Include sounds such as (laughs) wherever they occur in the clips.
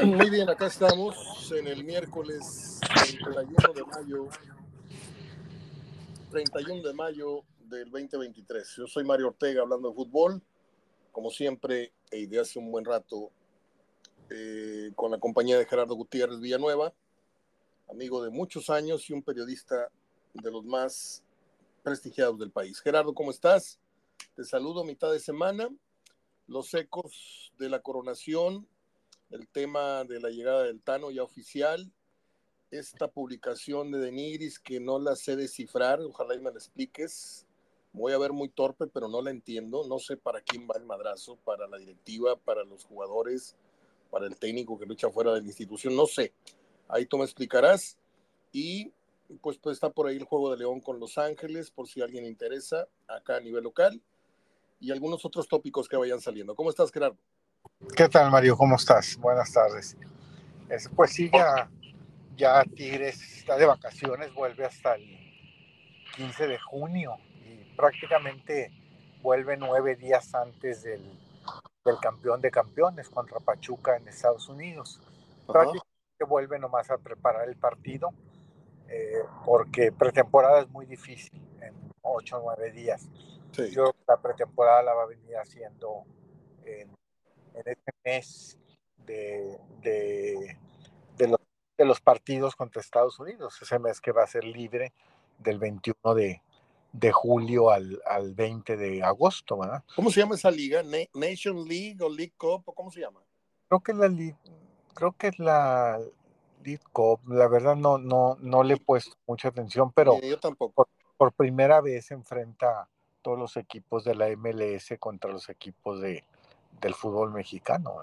(laughs) Muy bien, acá estamos en el miércoles 31 de mayo, 31 de mayo del 2023. Yo soy Mario Ortega hablando de fútbol, como siempre, y de hace un buen rato, eh, con la compañía de Gerardo Gutiérrez Villanueva, amigo de muchos años y un periodista de los más prestigiados del país. Gerardo, ¿cómo estás? Te saludo a mitad de semana. Los ecos de la coronación el tema de la llegada del Tano ya oficial, esta publicación de Denigris que no la sé descifrar, ojalá y me la expliques. Voy a ver muy torpe, pero no la entiendo. No sé para quién va el madrazo, para la directiva, para los jugadores, para el técnico que lucha fuera de la institución, no sé. Ahí tú me explicarás. Y pues, pues está por ahí el juego de León con Los Ángeles, por si alguien interesa, acá a nivel local. Y algunos otros tópicos que vayan saliendo. ¿Cómo estás, Gerardo? ¿Qué tal, Mario? ¿Cómo estás? Buenas tardes. pues sí, ya, ya Tigres está de vacaciones, vuelve hasta el 15 de junio y prácticamente vuelve nueve días antes del, campeón de campeones contra Pachuca en Estados Unidos. Prácticamente vuelve nomás a preparar el partido eh, porque pretemporada es muy difícil en ocho o nueve días. Yo la pretemporada la va a venir haciendo en en este mes de, de, los, de, los, partidos contra Estados Unidos, ese mes que va a ser libre del 21 de, de julio al, al, 20 de agosto, ¿verdad? ¿Cómo se llama esa liga? ¿Nation League o League Cup? ¿Cómo se llama? Creo que la creo que es la League Cup, la verdad no, no, no le he puesto mucha atención, pero yo tampoco. Por, por primera vez enfrenta todos los equipos de la MLS contra los equipos de, del fútbol mexicano.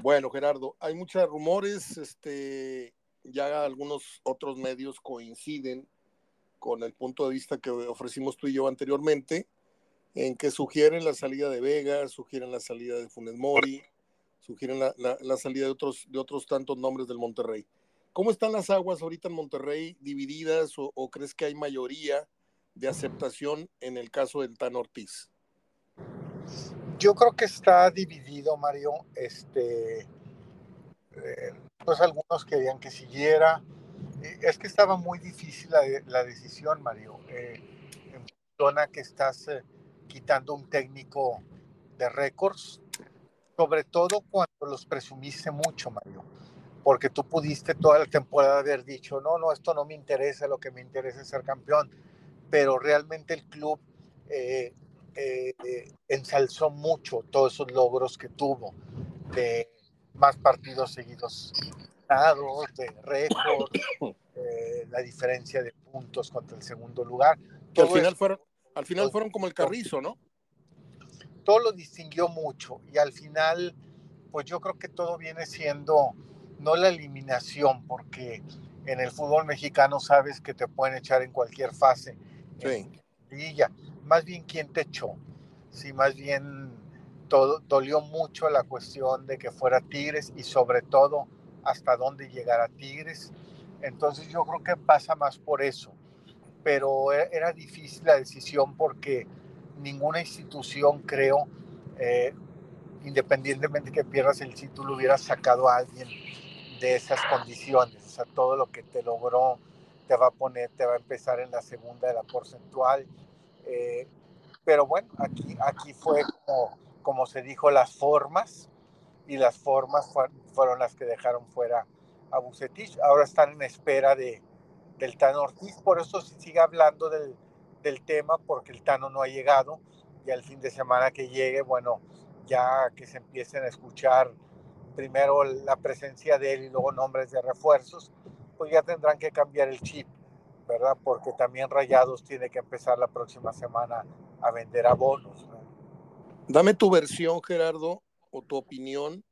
Bueno, Gerardo, hay muchos rumores, este, ya algunos otros medios coinciden con el punto de vista que ofrecimos tú y yo anteriormente, en que sugieren la salida de Vega, sugieren la salida de Funes Mori, sugieren la, salida de otros, de otros tantos nombres del Monterrey. ¿Cómo están las aguas ahorita en Monterrey divididas o, o crees que hay mayoría de aceptación en el caso del Tan Ortiz? Yo creo que está dividido, Mario. Este, eh, pues algunos querían que siguiera. Es que estaba muy difícil la, decisión, Mario. Eh, en zona que estás eh, quitando un técnico de récords, sobre todo cuando los presumiste mucho, Mario. Porque tú pudiste toda la temporada haber dicho, no, no, esto no me interesa, lo que me interesa es ser campeón. Pero realmente el club eh, ensalzó mucho todos esos logros que tuvo de más partidos seguidos de récord, eh, la diferencia de puntos contra el segundo lugar. Que al final, fueron, al final fueron como el carrizo, ¿no? Todo lo distinguió mucho y al final, pues yo creo que todo viene siendo no la eliminación, porque en el fútbol mexicano sabes que te pueden echar en cualquier fase. Sí. ya más bien quién te echó. Sí, más bien todo, dolió mucho la cuestión de que fuera Tigres y sobre todo hasta dónde llegara Tigres. Entonces yo creo que pasa más por eso. Pero e, era difícil la decisión porque ninguna institución, creo, eh, independientemente que pierdas el título, hubiera sacado a alguien de esas condiciones. O sea, todo lo que te logró te va a poner, te va a empezar en la segunda de la porcentual eh, pero bueno, aquí, aquí fue como, como se dijo, las formas, y las formas fueron las que dejaron fuera a Bucetich. Ahora están en espera de, del Tano Ortiz, por eso se sigue hablando del, del tema, porque el Tano no ha llegado, y al fin de semana que llegue, bueno, ya que se empiecen a escuchar primero la presencia de él y luego nombres de refuerzos, pues ya tendrán que cambiar el chip. ¿Verdad? Porque también Rayados tiene que empezar la próxima semana a vender abonos. Dame tu versión, Gerardo, o tu opinión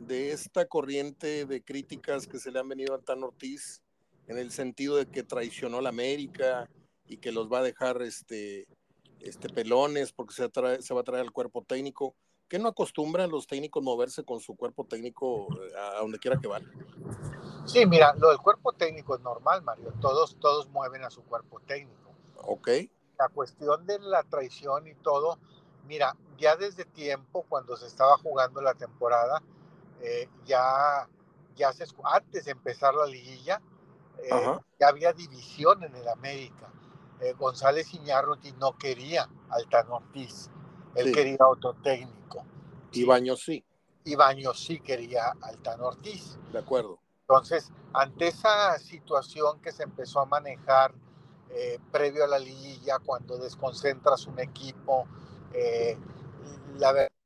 de esta corriente de críticas que se le han venido a Tan Ortiz en el sentido de que traicionó la América y que los va a dejar este, este pelones porque se, se va a traer al cuerpo técnico. ¿Qué no acostumbran los técnicos moverse con su cuerpo técnico eh, a donde quiera que van? Sí, mira, lo del cuerpo técnico es normal, Mario. Todos, todos mueven a su cuerpo técnico. Ok. La cuestión de la traición y todo, mira, ya desde tiempo, cuando se estaba jugando la temporada, eh, ya, ya se, antes de empezar la liguilla, eh, ya había división en el América. Eh, González Iñárritu no quería al Tan Ortiz, él quería otro técnico. Y Baños sí. Y Baños sí quería al Tan Ortiz. De acuerdo. Entonces, ante esa situación que se empezó a manejar previo a la liguilla, cuando desconcentras un equipo, la verdad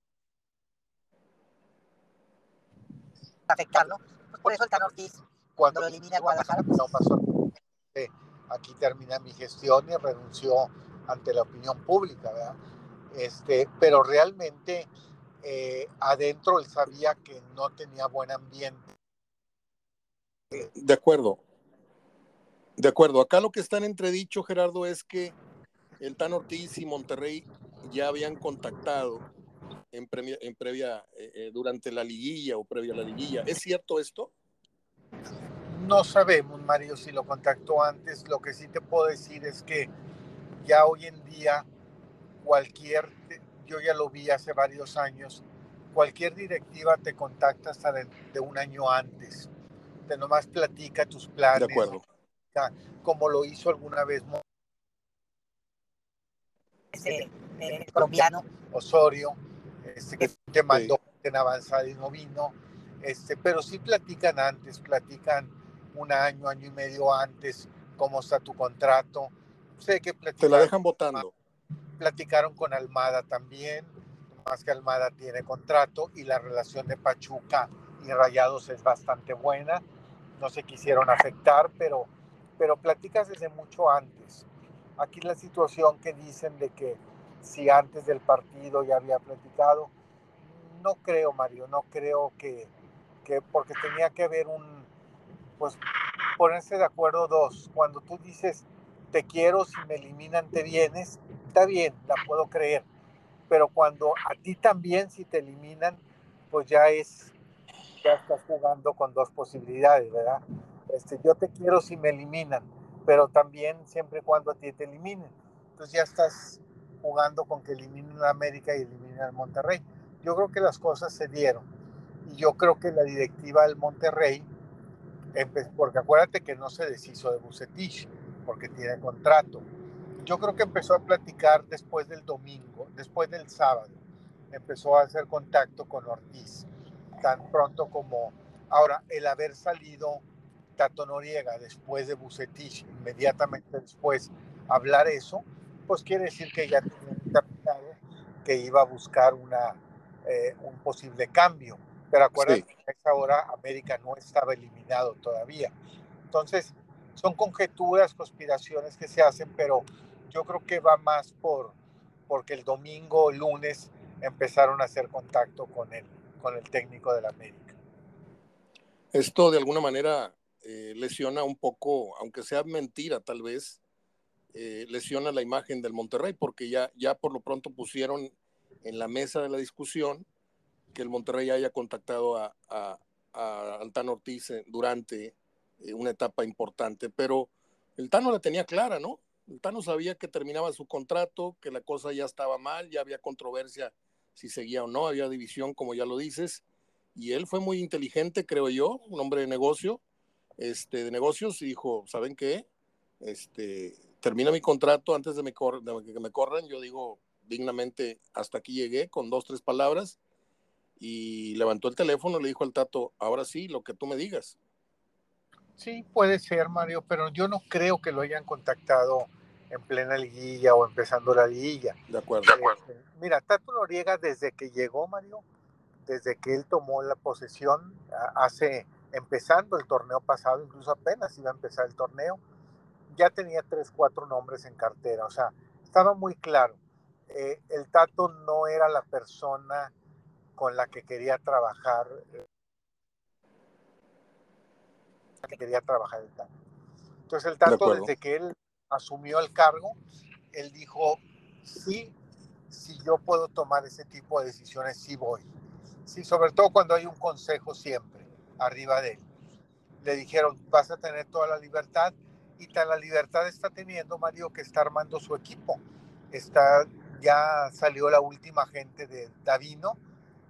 afectarlo. Pues por eso el Tan Ortiz, cuando lo elimina a Guadalajara, pues no pasó. Aquí termina mi gestión y renunció ante la opinión pública, ¿verdad? Este, pero realmente eh, adentro él sabía que no tenía buen ambiente. De acuerdo. De acuerdo. Acá lo que está en entredicho, Gerardo, es que el Tan Ortiz y Monterrey ya habían contactado en, en previa, eh, eh, durante la liguilla o previa a la liguilla. ¿Es cierto esto? No sabemos, Mario, si lo contactó antes. Lo que sí te puedo decir es que ya hoy en día cualquier, yo ya lo vi hace varios años, cualquier directiva te contacta hasta de, un año antes. Nomás platica tus planes. De acuerdo. Como lo hizo alguna vez colombiano Osorio, este, que te mandó en avanzada y no vino, este, pero sí platican antes, platican un año, año y medio antes, cómo está tu contrato. Sé que Te la dejan votando. Platicaron con Almada también, más que Almada tiene contrato y la relación de Pachuca y Rayados es bastante buena. No se quisieron afectar, pero, pero platicas desde mucho antes. Aquí la situación que dicen de que si antes del partido ya había platicado. No creo, Mario, no creo que, que porque tenía que haber un, pues ponerse de acuerdo dos. Cuando tú dices, te quiero, si me eliminan, te vienes, está bien, la puedo creer. Pero cuando a ti también, si te eliminan, pues ya es, ya estás jugando con dos posibilidades, ¿verdad? Este, yo te quiero si me eliminan, pero también siempre y cuando a ti te eliminen. Entonces ya estás jugando con que eliminen a América y eliminen al Monterrey. Yo creo que las cosas se dieron. Y yo creo que la directiva del Monterrey, porque acuérdate que no se deshizo de Bucetich, porque tiene contrato. Yo creo que empezó a platicar después del domingo, después del sábado. Empezó a hacer contacto con Ortiz, tan pronto como... Ahora, el haber salido Tato Noriega después de Bucetich, inmediatamente después, hablar eso, pues quiere decir que ya tenía que iba a buscar una, eh, un posible cambio. Pero acuérdate que a esa hora América no estaba eliminado todavía. Entonces, son conjeturas, conspiraciones que se hacen, pero yo creo que va más por porque el domingo, lunes, empezaron a hacer contacto con el, con el técnico de la América. Esto de alguna manera eh, lesiona un poco, aunque sea mentira tal vez, eh, lesiona la imagen del Monterrey, porque ya, ya por lo pronto pusieron en la mesa de la discusión que el Monterrey haya contactado a, a, Ortiz eh, durante una etapa importante, pero el Tano la tenía clara, ¿no? El Tano sabía que terminaba su contrato, que la cosa ya estaba mal, ya había controversia si seguía o no, había división, como ya lo dices, y él fue muy inteligente, creo yo, un hombre de negocio, este, de negocios, y dijo, ¿saben qué? Este, termina mi contrato antes de, que me corran, yo digo dignamente, hasta aquí llegué con dos, tres palabras, y levantó el teléfono le dijo al Tato, ahora sí, lo que tú me digas. Sí, puede ser, Mario, pero yo no creo que lo hayan contactado en plena liguilla o empezando la liguilla. De acuerdo. Este, mira, Tato Noriega desde que llegó, Mario, desde que él tomó la posesión, hace, empezando el torneo pasado, incluso apenas iba a empezar el torneo, ya tenía tres, cuatro nombres en cartera, o sea, estaba muy claro. Eh, el Tato no era la persona con la que quería trabajar, eh, que quería trabajar el Tato. Entonces el Tato, desde que él asumió el cargo, él dijo, sí, si yo puedo tomar ese tipo de decisiones, sí voy. Sí, sobre todo cuando hay un consejo siempre arriba de él. Le dijeron, vas a tener toda la libertad, y tan la libertad está teniendo Mario que está armando su equipo. Está, ya salió la última gente de Davino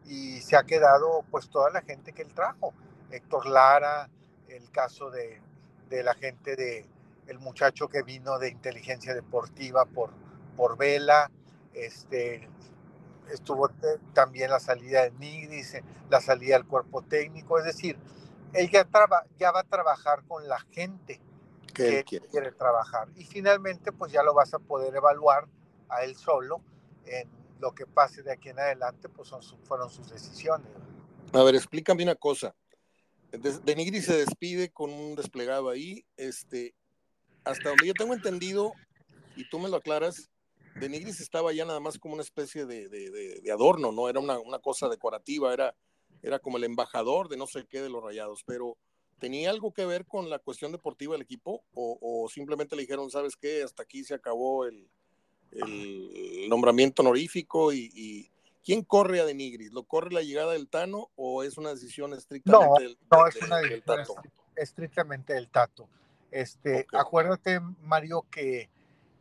y se ha quedado pues toda la gente que él trajo. Héctor Lara, el caso de, de la gente de el muchacho que vino de inteligencia deportiva por, por Vela, este, estuvo también la salida de Nigris, la salida del cuerpo técnico, es decir, él ya, ya va a trabajar con la gente que, quiere. quiere. trabajar. Y finalmente, pues ya lo vas a poder evaluar a él solo en lo que pase de aquí en adelante, pues son fueron sus decisiones. A ver, explícame una cosa. De, Nigris se despide con un desplegado ahí. Este, hasta donde yo tengo entendido, y tú me lo aclaras, de Nigris estaba ya nada más como una especie de, de, adorno, ¿no? Era una, una, cosa decorativa, era, era como el embajador de no sé qué de los rayados, pero ¿tenía algo que ver con la cuestión deportiva del equipo? ¿O, o simplemente le dijeron, sabes qué, hasta aquí se acabó el, el nombramiento honorífico y, ¿quién corre a Denigris? ¿Lo corre la llegada del Tano o es una decisión estrictamente del, no, es una del Tato? Estrictamente del Tato. Este, Acuérdate, Mario, que,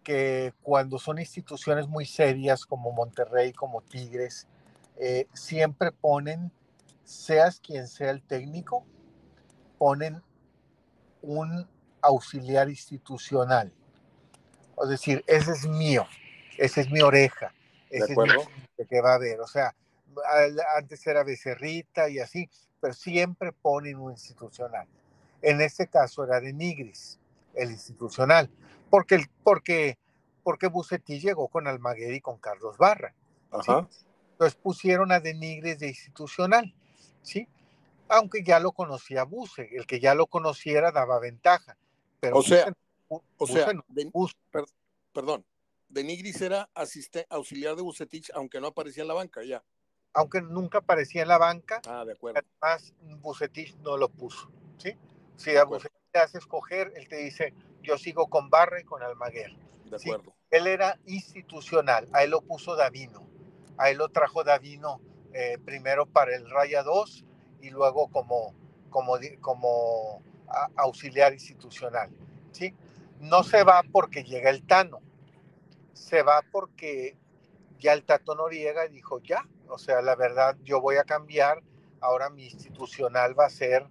que cuando son instituciones muy serias como Monterrey, como Tigres, eh, siempre ponen, seas quien sea el técnico, ponen un auxiliar institucional. Es decir, ese es mío, esa es mi oreja, ese es mi que va a haber. O sea, antes era Becerrita y así, pero siempre ponen un institucional. En este caso era de Nigris, el institucional, porque, porque, porque Bucetí llegó con Almaguer y con Carlos Barra. Entonces pusieron a de Nigris de institucional, ¿sí? Aunque ya lo conocía Buse, el que ya lo conociera daba ventaja. Pero o sea, o sea, perdón, de Nigris era asistente, auxiliar de Bucetich, aunque no aparecía en la banca ya. Aunque nunca aparecía en la banca. Ah, de acuerdo. Además, Bucetich no lo puso, ¿sí? Si a Bucetich te hace escoger, él te dice, yo sigo con Barre y con Almaguer. De acuerdo. Él era institucional, a él lo puso Davino. A él lo trajo Davino eh, primero para el Raya 2 y luego como, como, como auxiliar institucional, ¿sí? no se va porque llega el Tano, se va porque ya el Tato Noriega dijo, ya, o sea, la verdad, yo voy a cambiar, ahora mi institucional va a ser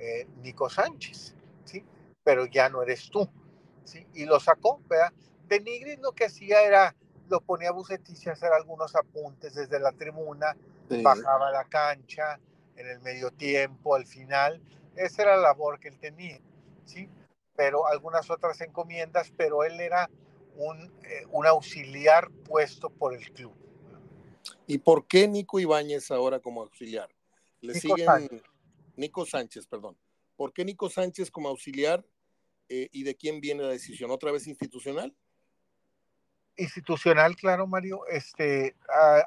eh, Nico Sánchez, ¿sí? Pero ya no eres tú, ¿sí? Y lo sacó, ¿verdad? De Nigris lo que hacía era, lo ponía a Bucetich a hacer algunos apuntes desde la tribuna, bajaba la cancha en el medio tiempo, al final, esa era la labor que él tenía, ¿sí? pero algunas otras encomiendas, pero él era un, eh, un auxiliar puesto por el club. ¿Y por qué Nico Ibáñez ahora como auxiliar? Le Nico siguen Sánchez. Nico Sánchez, perdón. ¿Por qué Nico Sánchez como auxiliar eh, y de quién viene la decisión? ¿Otra vez institucional? Institucional, claro, Mario. Este,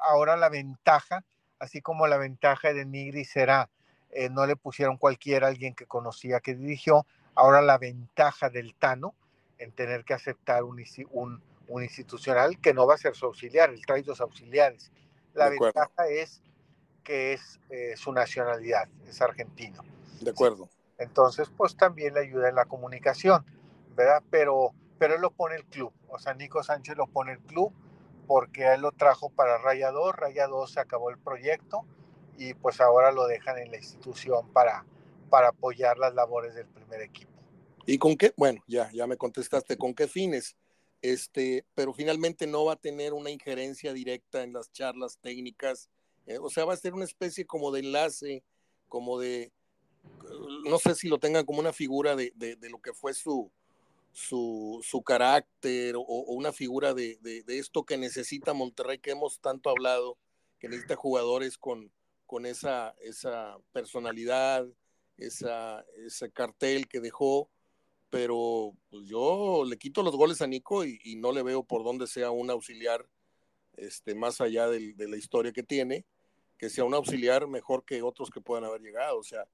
ahora la ventaja, así como la ventaja de Nigri será, eh, no le pusieron cualquiera alguien que conocía que dirigió, Ahora la ventaja del Tano en tener que aceptar un, un, institucional que no va a ser su auxiliar, él trae dos auxiliares. La ventaja es que es eh, su nacionalidad, es argentino. De acuerdo. Entonces, pues también le ayuda en la comunicación, ¿verdad? Pero, pero él lo pone el club, o sea, Nico Sánchez lo pone el club porque él lo trajo para Raya 2, Raya 2 se acabó el proyecto y pues ahora lo dejan en la institución para, para apoyar las labores del primer equipo. ¿Y con qué? Bueno, ya, ya me contestaste, ¿con qué fines? Este, pero finalmente no va a tener una injerencia directa en las charlas técnicas, eh, o sea, va a ser una especie como de enlace, como de, no sé si lo tengan como una figura de, de, lo que fue su, su, su carácter o, o, una figura de, de, esto que necesita Monterrey, que hemos tanto hablado, que necesita jugadores con, con esa, esa personalidad, esa, ese cartel que dejó, pero pues yo le quito los goles a Nico y, no le veo por dónde sea un auxiliar este, más allá de la historia que tiene, que sea un auxiliar mejor que otros que puedan haber llegado. O sea,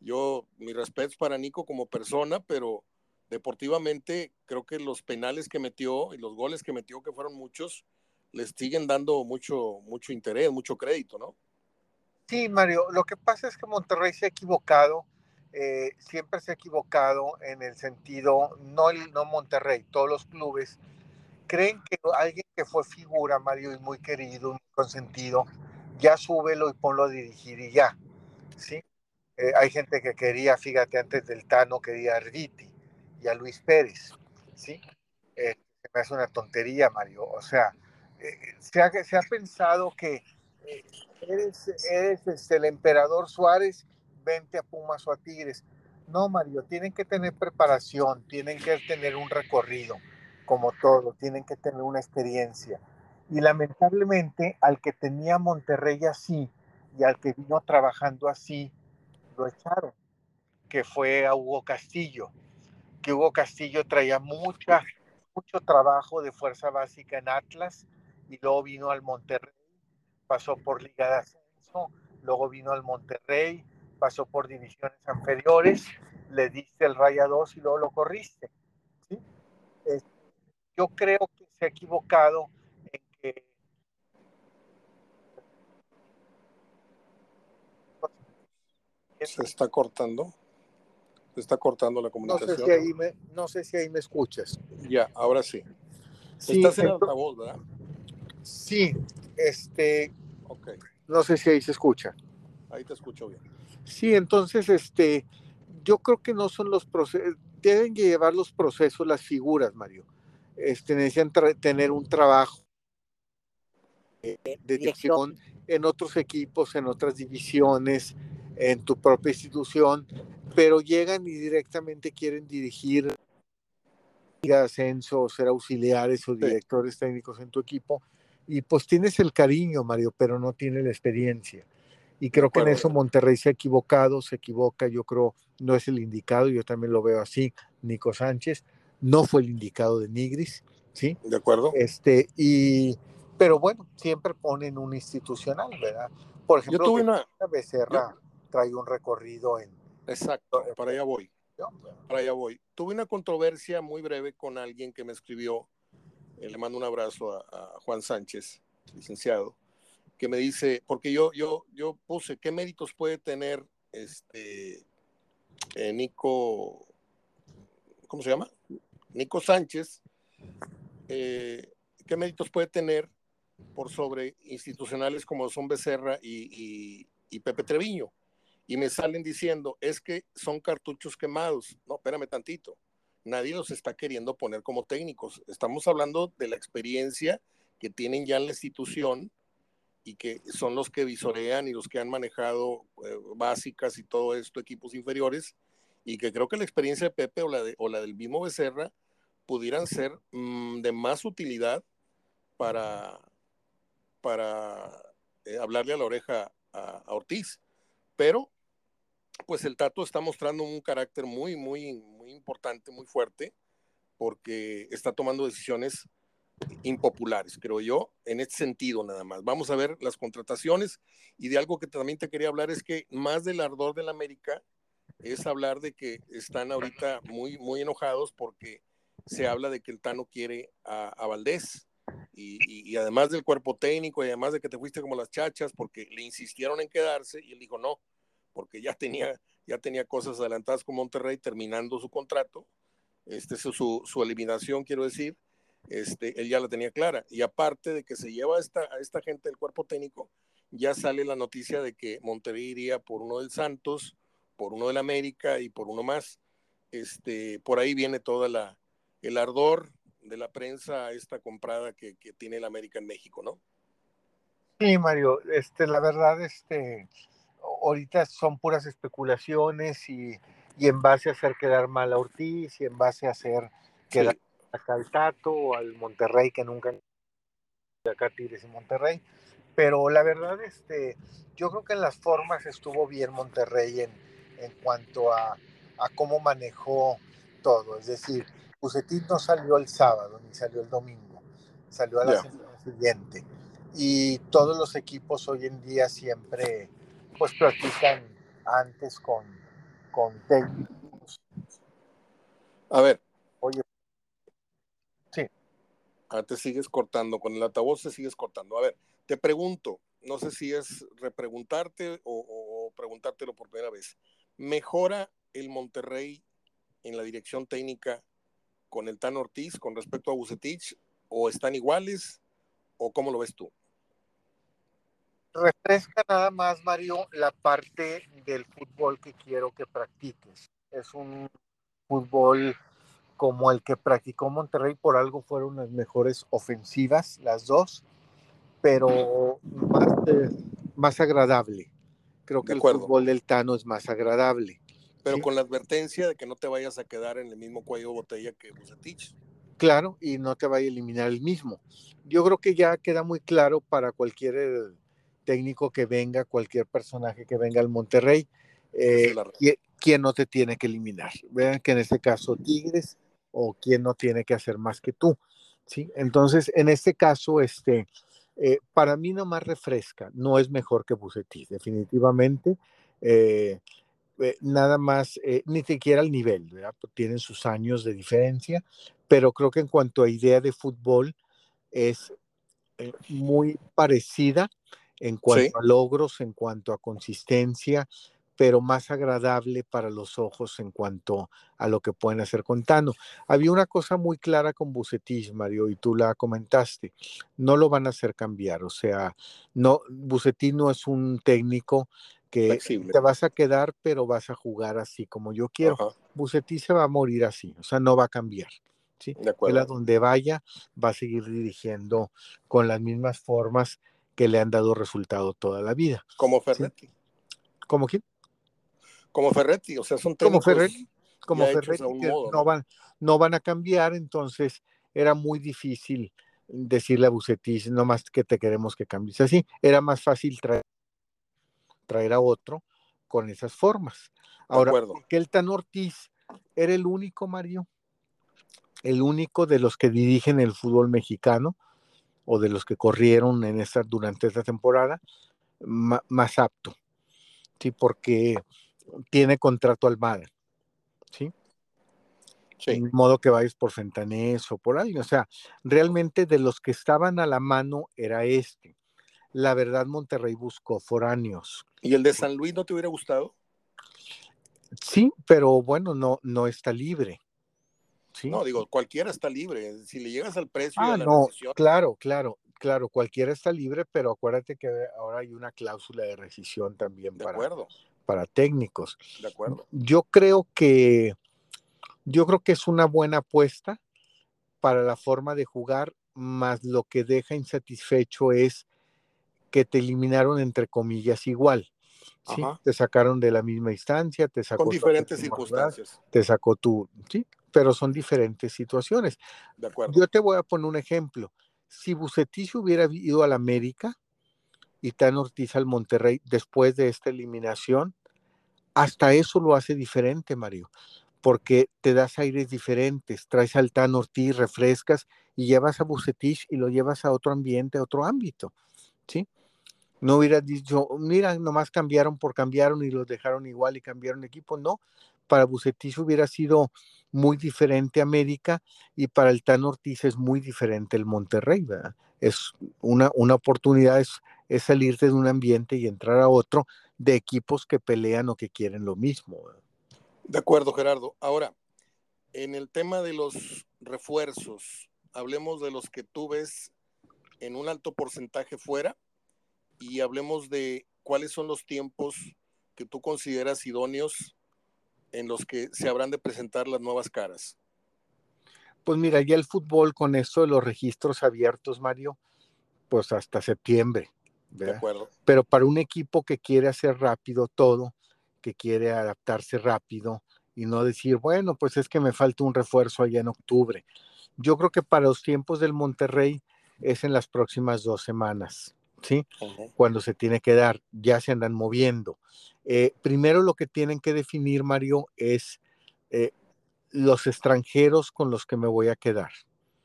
yo, mi respeto para Nico como persona, pero deportivamente creo que los penales que metió y los goles que metió, que fueron muchos, les siguen dando mucho, mucho interés, mucho crédito, ¿no? Sí, Mario, lo que pasa es que Monterrey se ha equivocado, eh, siempre se ha equivocado en el sentido, no, no Monterrey, todos los clubes creen que alguien que fue figura, Mario, y muy querido, muy consentido, ya súbelo y ponlo a dirigir y ya, ¿sí? Eh, hay gente que quería, fíjate, antes del Tano quería a Arditi y a Luis Pérez, ¿sí? Eh, me hace una tontería, Mario. O sea, eh, se, ha, se, ha, pensado que eres, eres este, el emperador Suárez, vente a Pumas o a Tigres. No, Mario, tienen que tener preparación, tienen que tener un recorrido, como todo, tienen que tener una experiencia. Y lamentablemente, al que tenía Monterrey así y al que vino trabajando así, lo echaron, que fue a Hugo Castillo, que Hugo Castillo traía mucha, mucho trabajo de fuerza básica en Atlas y luego vino al Monterrey, pasó por Liga de Ascenso, luego vino al Monterrey, pasó por divisiones inferiores, le diste el raya 2 y luego lo corriste. yo creo que se ha equivocado que se está cortando. Se está cortando la comunicación. No sé si ahí me, no sé si ahí me escuchas. Ya, ahora sí. Estás en altavoz, ¿verdad? Sí, este. Ok. No sé si ahí se escucha. Ahí te escucho bien. Sí, entonces, este, yo creo que no son los procesos, deben llevar los procesos, las figuras, Mario. Este, necesitan tener un trabajo de dirección en otros equipos, en otras divisiones, en tu propia institución, pero llegan y directamente quieren dirigir ascenso, ser auxiliares o directores técnicos en tu equipo. Y pues tienes el cariño, Mario, pero no tienes la experiencia. Y creo que en eso Monterrey se ha equivocado, se equivoca, yo creo no es el indicado, yo también lo veo así, Nico Sánchez, no fue el indicado de Nigris, ¿sí? De acuerdo. Este, y, pero bueno, siempre ponen un institucional, ¿verdad? Por ejemplo, yo tuve una, Becerra trae un recorrido en... Exacto, para allá voy. Para allá voy. Tuve una controversia muy breve con alguien que me escribió, eh, le mando un abrazo a Juan Sánchez, licenciado, que me dice, porque yo, yo, yo puse, ¿qué méritos puede tener este eh, Nico, ¿cómo se llama? Nico Sánchez, eh, ¿qué méritos puede tener por sobre institucionales como son Becerra y, y, Pepe Treviño? Y me salen diciendo, es que son cartuchos quemados. No, espérame tantito. Nadie los está queriendo poner como técnicos. Estamos hablando de la experiencia que tienen ya en la institución y que son los que visorean y los que han manejado eh, básicas y todo esto, equipos inferiores, y que creo que la experiencia de Pepe o la, de, o la del Bimo Becerra pudieran ser mm, de más utilidad para, para eh, hablarle a la oreja a, a, Ortiz. Pero, pues el Tato está mostrando un carácter muy, muy, muy importante, muy fuerte, porque está tomando decisiones impopulares, creo yo, en este sentido nada más. Vamos a ver las contrataciones y de algo que también te quería hablar es que más del ardor del América es hablar de que están ahorita muy, muy enojados porque se habla de que el Tano quiere a, Valdés y, además del cuerpo técnico y además de que te fuiste como las chachas porque le insistieron en quedarse y él dijo no, porque ya tenía, ya tenía cosas adelantadas con Monterrey terminando su contrato, este, su, su, eliminación quiero decir este, él ya la tenía clara. Y aparte de que se lleva a esta, esta gente del cuerpo técnico, ya sale la noticia de que Monterrey iría por uno del Santos, por uno del América y por uno más. Este, por ahí viene toda la, el ardor de la prensa esta comprada que, que tiene el América en México, ¿no? Sí, Mario, este, la verdad, este, ahorita son puras especulaciones y, y en base a hacer quedar mal a Ortiz y en base a hacer quedar acá al Tato o al Monterrey, que nunca acá Tigres y Monterrey. Pero la verdad, este, yo creo que en las formas estuvo bien Monterrey en, en cuanto a, a, cómo manejó todo. Es decir, Pusetín no salió el sábado ni salió el domingo, salió a la semana siguiente. Y todos los equipos hoy en día siempre pues practican antes con, con técnicos. A ver, Oye, Ah, te sigues cortando, con el altavoz te sigues cortando. A ver, te pregunto, no sé si es repreguntarte o, preguntártelo por primera vez. ¿Mejora el Monterrey en la dirección técnica con el Tan Ortiz con respecto a Bucetich? ¿O están iguales? ¿O cómo lo ves tú? refresca nada más, Mario, la parte del fútbol que quiero que practiques. Es un fútbol como el que practicó Monterrey, por algo fueron las mejores ofensivas, las dos, pero más, eh, más agradable. Creo que el fútbol del Tano es más agradable. Pero con la advertencia de que no te vayas a quedar en el mismo cuello de botella que Bucetich. Claro, y no te vaya a eliminar el mismo. Yo creo que ya queda muy claro para cualquier eh, técnico que venga, cualquier personaje que venga al Monterrey, eh, quién, no te tiene que eliminar. Vean que en este caso Tigres o quién no tiene que hacer más que tú. ¿sí? Entonces, en este caso, este, eh, para mí no más refresca, no es mejor que Bucetich, definitivamente. Eh, eh, nada más, ni siquiera el nivel, ¿verdad? Pues tienen sus años de diferencia, pero creo que en cuanto a idea de fútbol es muy parecida en cuanto a logros, en cuanto a consistencia, pero más agradable para los ojos en cuanto a lo que pueden hacer con Tano. Había una cosa muy clara con Bucetich, Mario, y tú la comentaste, no lo van a hacer cambiar, o sea, no, Bucetich no es un técnico que te vas a quedar, pero vas a jugar así como yo quiero. Bucetich se va a morir así, o sea, no va a cambiar. ¿sí? Él a donde vaya va a seguir dirigiendo con las mismas formas que le han dado resultado toda la vida. Como Ferretti. ¿Como quién? como Ferretti, o sea, son como Ferretti, como Ferretti ¿no? van, no van a cambiar, entonces era muy difícil decirle a Bucetich, no más que te queremos que cambies así, era más fácil traer, traer a otro con esas formas. Ahora, que el Tan Ortiz era el único, Mario, el único de los que dirigen el fútbol mexicano o de los que corrieron en esta, durante esta temporada, más apto. Sí, porque tiene contrato Almada, ¿sí? Sí. De modo que vayas por Fentanés o por alguien. O sea, realmente de los que estaban a la mano era este. La verdad, Monterrey buscó foráneos. ¿Y el de San Luis no te hubiera gustado? Sí, pero bueno, no, no está libre. ¿sí? No, digo, cualquiera está libre. Si le llegas al precio ah, la no, Claro, claro, claro, cualquiera está libre, pero acuérdate que ahora hay una cláusula de rescisión también de acuerdo para técnicos. De acuerdo. Yo creo que yo creo que es una buena apuesta para la forma de jugar, más lo que deja insatisfecho es que te eliminaron entre comillas igual. ¿sí? Te sacaron de la misma instancia, te sacó con diferentes circunstancias. Te sacó tú, sí, pero son diferentes situaciones. De acuerdo. Yo te voy a poner un ejemplo. Si Bucetich hubiera ido al América y Tan Ortiz al Monterrey después de esta eliminación, hasta eso lo hace diferente, Mario, porque te das aires diferentes, traes al Tan Ortiz, refrescas y llevas a Bucetich y lo llevas a otro ambiente, a otro ámbito, ¿sí? No hubieras dicho, mira, nomás cambiaron por cambiaron y los dejaron igual y cambiaron equipo, no. Para Bucetich hubiera sido muy diferente América y para el Tan Ortiz es muy diferente el Monterrey, ¿verdad? Es una, una oportunidad, es, es salirte de un ambiente y entrar a otro de equipos que pelean o que quieren lo mismo. De acuerdo, Gerardo. Ahora, en el tema de los refuerzos, hablemos de los que tú ves en un alto porcentaje fuera y hablemos de cuáles son los tiempos que tú consideras idóneos en los que se habrán de presentar las nuevas caras. Pues mira, ya el fútbol con eso de los registros abiertos, Mario, pues hasta septiembre. De acuerdo. Pero para un equipo que quiere hacer rápido todo, que quiere adaptarse rápido y no decir, bueno, pues es que me falta un refuerzo allá en octubre. Yo creo que para los tiempos del Monterrey es en las próximas dos semanas, ¿sí? Cuando se tiene que dar, ya se andan moviendo. Eh, primero lo que tienen que definir, Mario, es eh, los extranjeros con los que me voy a quedar.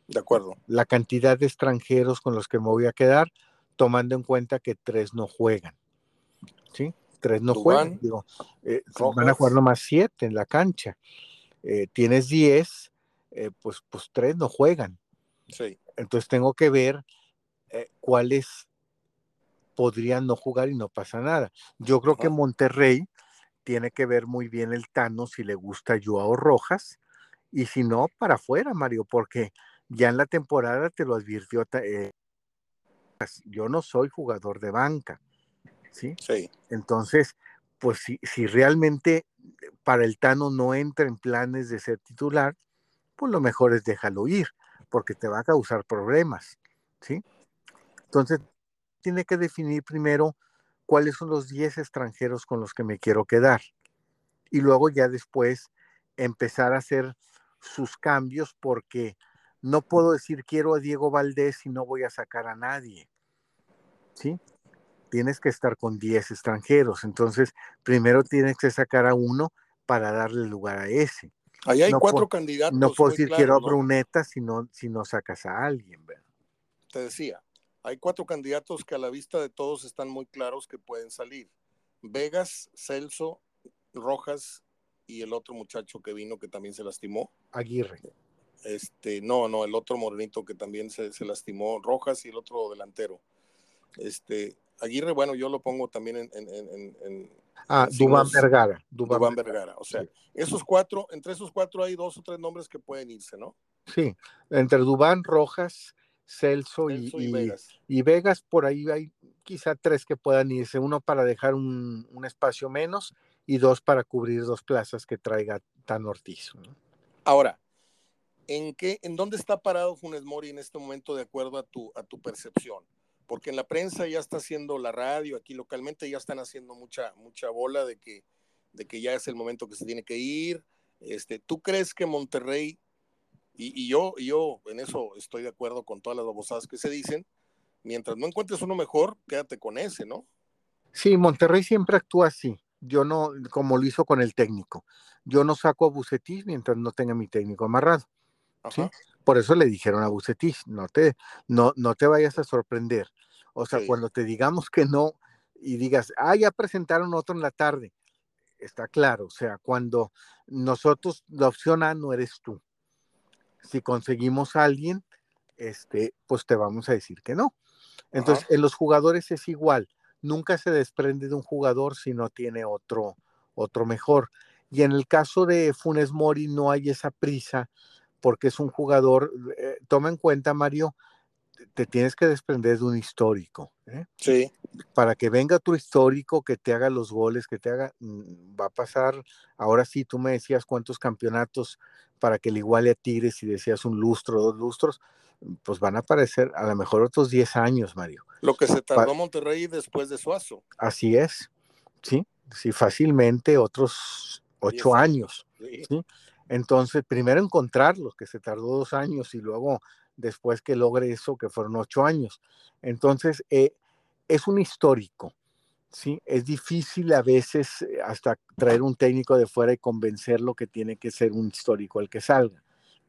De acuerdo. La cantidad de extranjeros con los que me voy a quedar, tomando en cuenta que tres no juegan. ¿Sí? Tres no juegan. Digo, eh, van a jugar nomás siete en la cancha. Tienes diez, pues, pues tres no juegan. Sí. Entonces tengo que ver cuáles podrían no jugar y no pasa nada. Yo creo que Monterrey tiene que ver muy bien el Tano si le gusta Joao Rojas y si no, para afuera, Mario, porque ya en la temporada te lo advirtió yo no soy jugador de banca, ¿sí? Sí. Entonces, pues si, si realmente para el Tano no entra en planes de ser titular, pues lo mejor es déjalo ir, porque te va a causar problemas, ¿sí? Entonces, tiene que definir primero cuáles son los 10 extranjeros con los que me quiero quedar. Y luego ya después empezar a hacer sus cambios porque no puedo decir quiero a Diego Valdés y no voy a sacar a nadie. ¿Sí? Tienes que estar con 10 extranjeros. Entonces, primero tienes que sacar a uno para darle lugar a ese. Ahí hay cuatro candidatos. No puedo decir quiero a Bruneta si no, si no sacas a alguien. Te decía, hay cuatro candidatos que a la vista de todos están muy claros que pueden salir. Vegas, Celso, Rojas y el otro muchacho que vino que también se lastimó. Aguirre. Este, no, no, el otro morenito que también se, lastimó, Rojas y el otro delantero. Este, Aguirre, bueno, yo lo pongo también en. en, ah, Dubán Vergara. Dubán, Vergara. O sea, esos cuatro, entre esos cuatro hay dos o tres nombres que pueden irse, ¿no? Sí, entre Dubán, Rojas, Celso, y, y, Vegas. por ahí hay quizá tres que puedan irse, uno para dejar un, espacio menos y dos para cubrir dos plazas que traiga Tan Ortiz. Ahora, ¿en qué, en dónde está parado Funes Mori en este momento de acuerdo a tu, a tu percepción? Porque en la prensa ya está haciendo la radio, aquí localmente ya están haciendo mucha, mucha bola de que, de que ya es el momento que se tiene que ir. Este, ¿Tú crees que Monterrey y, yo, yo en eso estoy de acuerdo con todas las babosadas que se dicen. Mientras no encuentres uno mejor, quédate con ese, ¿no? Sí, Monterrey siempre actúa así. Yo no, como lo hizo con el técnico. Yo no saco a Bucetich mientras no tenga mi técnico amarrado. Por eso le dijeron a Bucetich, no te, no, no te vayas a sorprender. O sea, cuando te digamos que no y digas, ah, ya presentaron otro en la tarde, está claro. O sea, cuando nosotros, la opción A no eres tú si conseguimos a alguien, este, pues te vamos a decir que no. Entonces, en los jugadores es igual. Nunca se desprende de un jugador si no tiene otro, otro mejor. Y en el caso de Funes Mori no hay esa prisa porque es un jugador, eh, toma en cuenta, Mario, te tienes que desprender de un histórico. ¿eh? Sí. Para que venga tu histórico, que te haga los goles, que te haga, mm, va a pasar, ahora sí, tú me decías cuántos campeonatos para que le iguale a Tigres si decías un lustro, dos lustros, pues van a aparecer a lo mejor otros 10 años, Mario. Lo que se tardó Monterrey después de Suazo. Así es, sí, sí, fácilmente otros 8 años. Sí. Entonces, primero encontrarlos, que se tardó dos años, y luego después que logre eso, que fueron ocho años. Entonces, eh, es un histórico, ¿sí? Es difícil a veces eh, hasta traer un técnico de fuera y convencerlo que tiene que ser un histórico el que salga,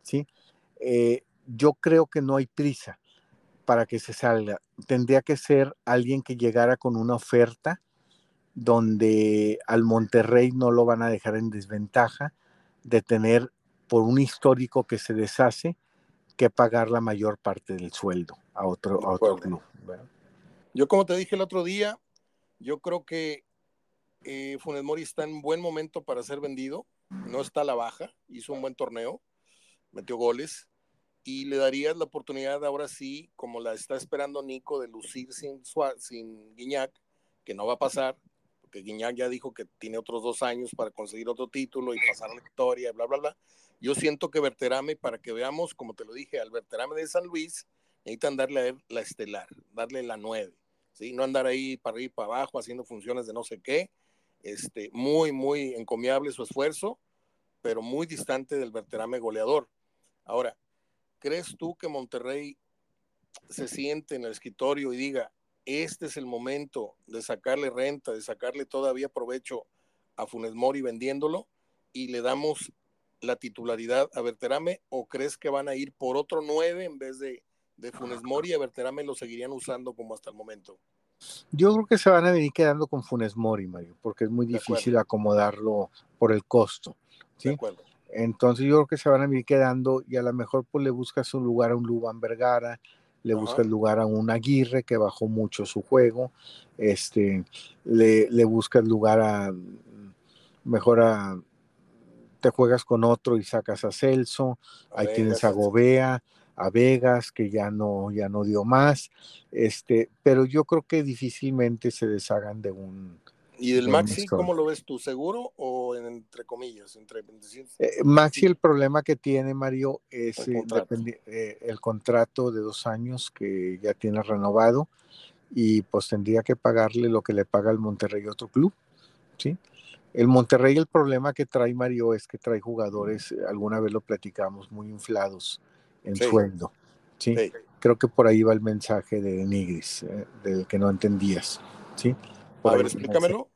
¿sí? Eh, yo creo que no hay prisa para que se salga. Tendría que ser alguien que llegara con una oferta donde al Monterrey no lo van a dejar en desventaja de tener por un histórico que se deshace que pagar la mayor parte del sueldo a otro, club. Yo como te dije el otro día, yo creo que eh, Funes Mori está en buen momento para ser vendido, no está a la baja, hizo un buen torneo, metió goles y le darías la oportunidad ahora sí, como la está esperando Nico, de lucir sin, sin Guiñac, que no va a pasar, porque Guiñac ya dijo que tiene otros dos años para conseguir otro título y pasar la victoria, bla, bla, bla. Yo siento que Verterame, para que veamos, como te lo dije, al Verterame de San Luis, necesitan darle la estelar, darle la nueve, ¿sí? No andar ahí para arriba y para abajo haciendo funciones de no sé qué. Este, muy, muy encomiable su esfuerzo, pero muy distante del Verterame goleador. Ahora, ¿crees tú que Monterrey se siente en el escritorio y diga, este es el momento de sacarle renta, de sacarle todavía provecho a Funes Mori vendiéndolo y le damos la titularidad a Berterame o crees que van a ir por otro 9 en vez de, de Funes Mori y a Berterame lo seguirían usando como hasta el momento? Yo creo que se van a venir quedando con Funes Mori, Mario, porque es muy difícil acomodarlo por el costo. ¿sí? Entonces yo creo que se van a venir quedando y a lo mejor pues le buscas un lugar a un Luban Vergara, le buscas lugar a un Aguirre que bajó mucho su juego, este, le, le buscas lugar a mejor a te juegas con otro y sacas a Celso, ahí tienes a Gobea, a Vegas, que ya no, ya no dio más, este, pero yo creo que difícilmente se deshagan de un... ¿Y del Maxi, cómo lo ves tú? ¿Seguro o entre comillas? Entre... Eh, Maxi, el problema que tiene, Mario, es el contrato. Eh, el contrato de dos años que ya tiene renovado y pues tendría que pagarle lo que le paga el Monterrey otro club, ¿sí? El Monterrey el problema que trae Mario es que trae jugadores, alguna vez lo platicamos, muy inflados en sueldo. ¿sí? Creo que por ahí va el mensaje de Nigris, eh, del que no entendías. ¿sí? A ver, explícamelo.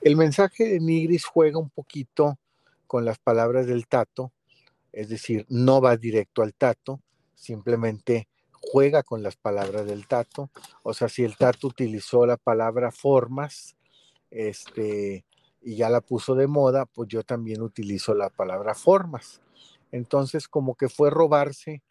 El mensaje de Nigris juega un poquito con las palabras del Tato, es decir, no va directo al Tato, simplemente juega con las palabras del Tato. O sea, si el Tato utilizó la palabra formas, este, y ya la puso de moda, pues yo también utilizo la palabra formas. Entonces, como que fue robarse,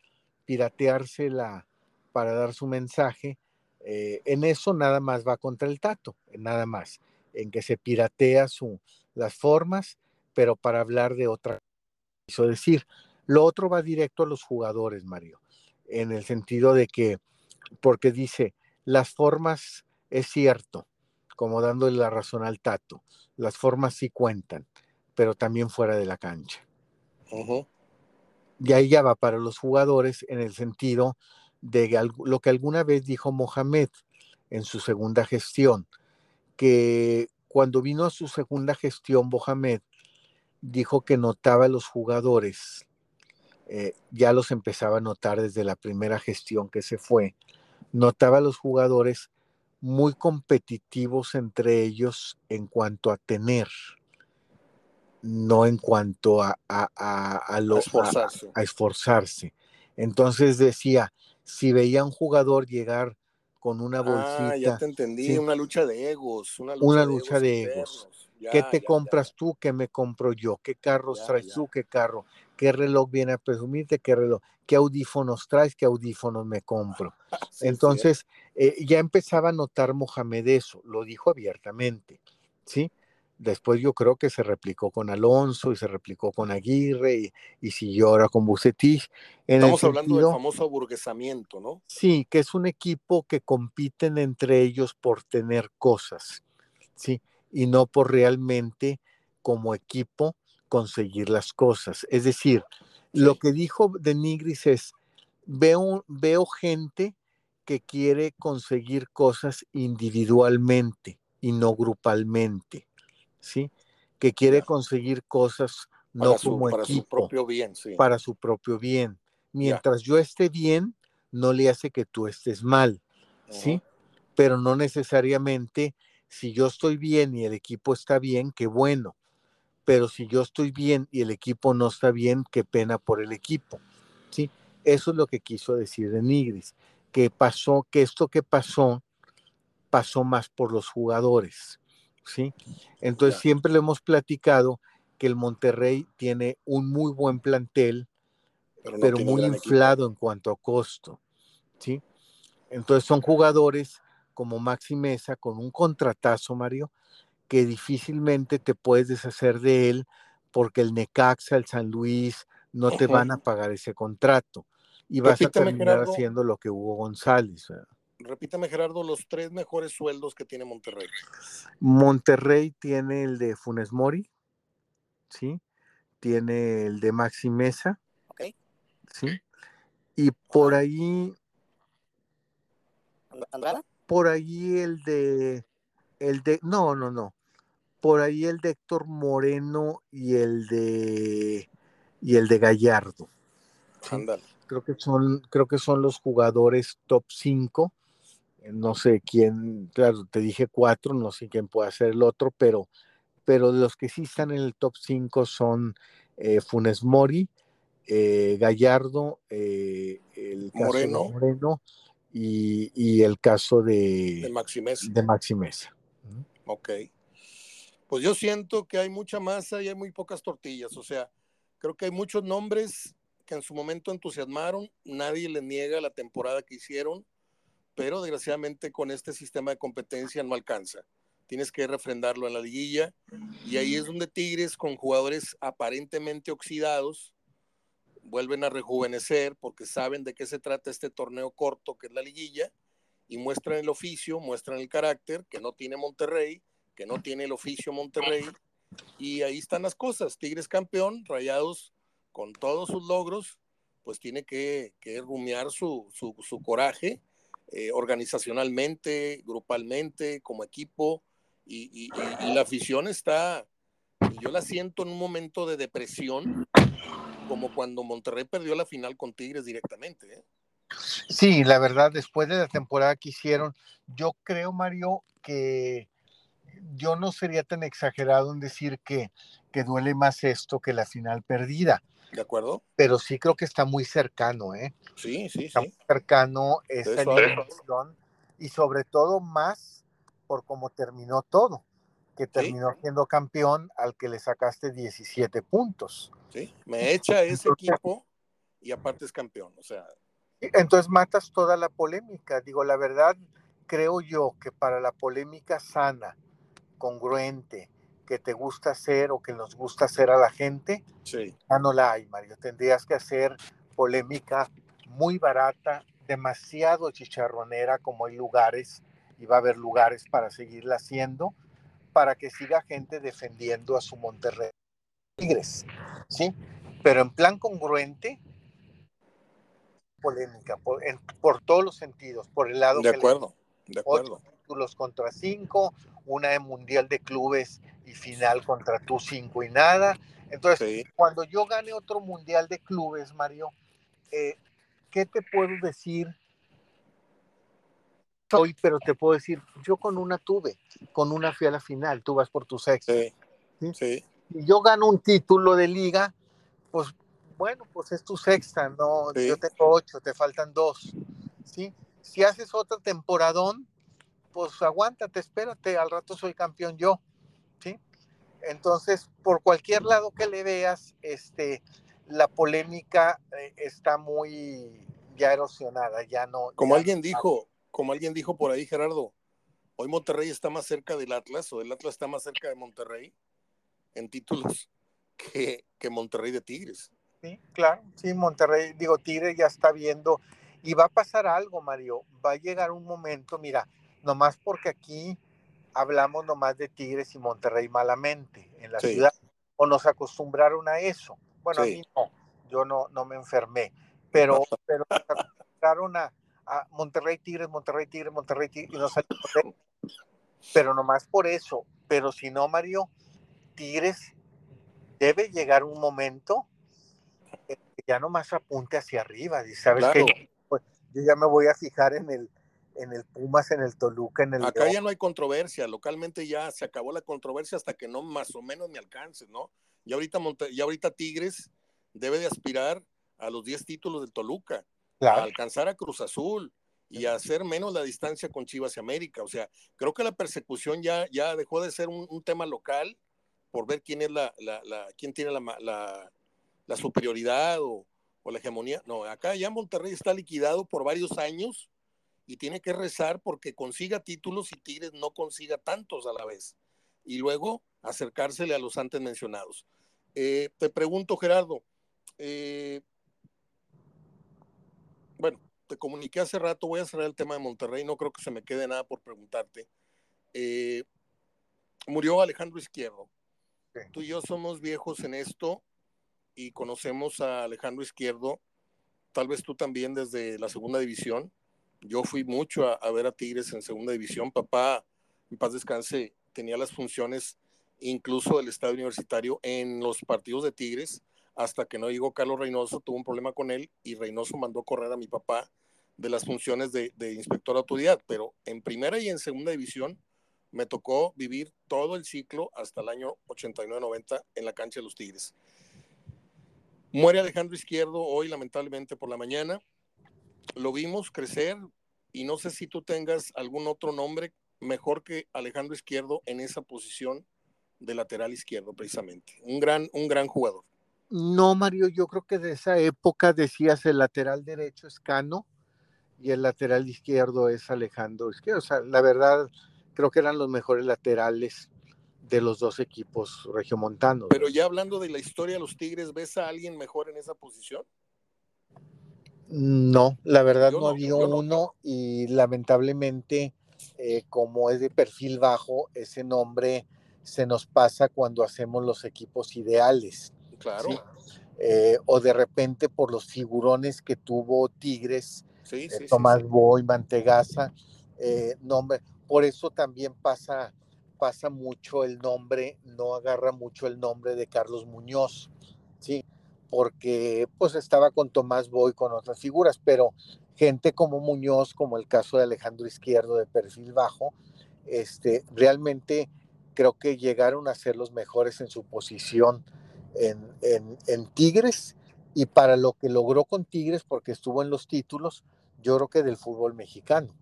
pirateársela para dar su mensaje. Eh, en eso nada más va contra el tato, nada más, en que se piratea su, las formas, pero para hablar de otra. Quiso decir, lo otro va directo a los jugadores, Mario, en el sentido de que, porque dice, las formas es cierto, como dándole la razón al tato, las formas sí cuentan, pero también fuera de la cancha y ahí ya va para los jugadores en el sentido de lo que alguna vez dijo Mohamed en su segunda gestión, que cuando vino a su segunda gestión, Mohamed dijo que notaba a los jugadores, eh, ya los empezaba a notar desde la primera gestión que se fue, notaba a los jugadores muy competitivos entre ellos en cuanto a tener no en cuanto a, a, a, esforzarse. Entonces decía, si veía a un jugador llegar con una bolsita. Ah, ya te entendí, una lucha de egos. Una lucha, de, egos. ¿Qué te compras tú? ¿Qué me compro yo? ¿Qué carros traes tú? ¿Qué carro? ¿Qué reloj viene a presumirte? ¿Qué reloj? ¿Qué audífonos traes? ¿Qué audífonos me compro? (laughs) Entonces, eh, ya empezaba a notar Mohamed eso, lo dijo abiertamente, ¿sí? Después yo creo que se replicó con Alonso y se replicó con Aguirre y, siguió ahora con Bucetich. Estamos hablando del famoso aburguesamiento, ¿no? Sí, que es un equipo que compiten entre ellos por tener cosas, ¿sí? Y no por realmente como equipo conseguir las cosas. Es decir, lo que dijo de Nigris es, veo, veo gente que quiere conseguir cosas individualmente y no grupalmente. ¿Sí? Que quiere conseguir cosas no como para equipo, su propio bien, sí. para su propio bien. Mientras yo esté bien, no le hace que tú estés mal, ¿sí? Pero no necesariamente si yo estoy bien y el equipo está bien, qué bueno. Pero si yo estoy bien y el equipo no está bien, qué pena por el equipo, ¿sí? Eso es lo que quiso decir de Nigris, que pasó, que esto que pasó, pasó más por los jugadores, ¿sí? Entonces siempre le hemos platicado que el Monterrey tiene un muy buen plantel, pero, muy inflado en cuanto a costo, ¿sí? Entonces son jugadores como Maxi Mesa con un contratazo, Mario, que difícilmente te puedes deshacer de él porque el Necaxa, el San Luis, no te van a pagar ese contrato y vas a terminar haciendo lo que Hugo González. ¿verdad? Repítame Gerardo, los tres mejores sueldos que tiene Monterrey. Monterrey tiene el de Funes Mori, ¿sí? Tiene el de Maxi Mesa, ¿sí? Y por ahí... Por ahí el de... El de... No, no, no. Por ahí el de Héctor Moreno y el de... Y el de Gallardo. Creo que son, creo que son los jugadores top 5 no sé quién, claro, te dije cuatro, no sé quién puede ser el otro, pero, pero los que sí están en el top cinco son eh, Funes Mori, eh, Gallardo, eh, el caso Moreno, de Moreno y, el caso de, de Maximeza. De Maximeza. Ok. Pues yo siento que hay mucha masa y hay muy pocas tortillas, o sea, creo que hay muchos nombres que en su momento entusiasmaron, nadie le niega la temporada que hicieron pero desgraciadamente con este sistema de competencia no alcanza. Tienes que refrendarlo en la liguilla y ahí es donde Tigres con jugadores aparentemente oxidados vuelven a rejuvenecer porque saben de qué se trata este torneo corto que es la liguilla y muestran el oficio, muestran el carácter que no tiene Monterrey, que no tiene el oficio Monterrey y ahí están las cosas. Tigres campeón, Rayados con todos sus logros, pues tiene que, rumiar su, su coraje eh, organizacionalmente, grupalmente, como equipo y, la afición está, yo la siento en un momento de depresión como cuando Monterrey perdió la final con Tigres directamente. ¿eh? Sí, la verdad, después de la temporada que hicieron, yo creo, Mario, que yo no sería tan exagerado en decir que, que duele más esto que la final perdida. ¿De acuerdo? Pero sí creo que está muy cercano, ¿eh? Sí, sí, está sí. Muy cercano esa eliminación y sobre todo más por cómo terminó todo que terminó sí. siendo campeón al que le sacaste 17 puntos. Sí, me echa ese equipo y aparte es campeón, o sea. Entonces matas toda la polémica. Digo, la verdad, creo yo que para la polémica sana, congruente, que te gusta hacer o que nos gusta hacer a la gente, sí. ya no la hay, Mario. Tendrías que hacer polémica muy barata, demasiado chicharronera, como hay lugares, y va a haber lugares para seguirla haciendo para que siga gente defendiendo a su Monterrey Tigres, ¿sí? Pero en plan congruente, polémica, por, en, por todos los sentidos, por el lado de acuerdo, le, de acuerdo. títulos contra cinco, una de mundial de clubes y final contra tú cinco y nada. Entonces, sí. cuando yo gane otro mundial de clubes, Mario, eh, ¿qué te puedo decir? hoy, pero te puedo decir, yo con una tuve, con una fui a la final, tú vas por tu sexta. Sí, ¿sí? sí. Y yo gano un título de liga, pues bueno, pues es tu sexta, no, yo tengo ocho, te faltan dos, ¿sí? Si haces otro temporadón, pues aguántate, espérate, al rato soy campeón yo, ¿sí? Entonces, por cualquier lado que le veas, este, la polémica eh, está muy ya erosionada, ya no. Como ya alguien dijo, como alguien dijo por ahí, Gerardo, hoy Monterrey está más cerca del Atlas o el Atlas está más cerca de Monterrey en títulos que, que Monterrey de Tigres. Sí, claro, sí, Monterrey, digo, Tigres ya está viendo y va a pasar algo, Mario, va a llegar un momento, mira, nomás porque aquí hablamos nomás de Tigres y Monterrey malamente en la sí. ciudad, o nos acostumbraron a eso. Bueno, sí. a mí no, yo no, no me enfermé, pero, pero nos acostumbraron a, a Monterrey Tigres, Monterrey Tigres, Monterrey Tigres, y no salió Pero nomás por eso. Pero si no, Mario, Tigres debe llegar un momento que ya nomás apunte hacia arriba. Y sabes claro. que pues, yo ya me voy a fijar en el, en el Pumas, en el Toluca, en el. Acá León. ya no hay controversia. Localmente ya se acabó la controversia hasta que no más o menos me alcance, ¿no? Y ahorita, Monte ya ahorita Tigres debe de aspirar a los 10 títulos del Toluca claro. a alcanzar a Cruz Azul y a hacer menos la distancia con Chivas y América. O sea, creo que la persecución ya, ya dejó de ser un, un tema local por ver quién es la, la, la quién tiene la, la, la superioridad o, o, la hegemonía. No, acá ya Monterrey está liquidado por varios años y tiene que rezar porque consiga títulos y Tigres no consiga tantos a la vez. Y luego acercársele a los antes mencionados. Eh, te pregunto, Gerardo, eh, bueno, te comuniqué hace rato, voy a cerrar el tema de Monterrey, no creo que se me quede nada por preguntarte. Eh, murió Alejandro Izquierdo. Sí. Tú y yo somos viejos en esto y conocemos a Alejandro Izquierdo, tal vez tú también desde la segunda división. Yo fui mucho a, ver a Tigres en segunda división. Papá, en paz descanse, tenía las funciones incluso del estadio universitario en los partidos de Tigres hasta que no llegó Carlos Reynoso, tuvo un problema con él y Reynoso mandó correr a mi papá de las funciones de, de, inspector de autoridad, pero en primera y en segunda división me tocó vivir todo el ciclo hasta el año 89-90 en la cancha de los Tigres. Muere Alejandro Izquierdo hoy lamentablemente por la mañana, lo vimos crecer y no sé si tú tengas algún otro nombre mejor que Alejandro Izquierdo en esa posición de lateral izquierdo precisamente, un gran, un gran jugador. No, Mario, yo creo que de esa época decías el lateral derecho es Cano y el lateral izquierdo es Alejandro Izquierdo. O sea, la verdad, creo que eran los mejores laterales de los dos equipos regiomontanos. Pero ya hablando de la historia de los Tigres, ¿ves a alguien mejor en esa posición? No, la verdad no, había uno y lamentablemente, eh, como es de perfil bajo, ese nombre se nos pasa cuando hacemos los equipos ideales. Claro. Eh, o de repente por los figurones que tuvo Tigres, sí, eh, Tomás Boy, Mantegaza, nombre. Por eso también pasa, pasa mucho el nombre, no agarra mucho el nombre de Carlos Muñoz, ¿sí? Porque pues estaba con Tomás Boy, con otras figuras, pero gente como Muñoz, como el caso de Alejandro Izquierdo de perfil bajo, este, realmente creo que llegaron a ser los mejores en su posición en, en, Tigres y para lo que logró con Tigres, porque estuvo en los títulos, yo creo que del fútbol mexicano,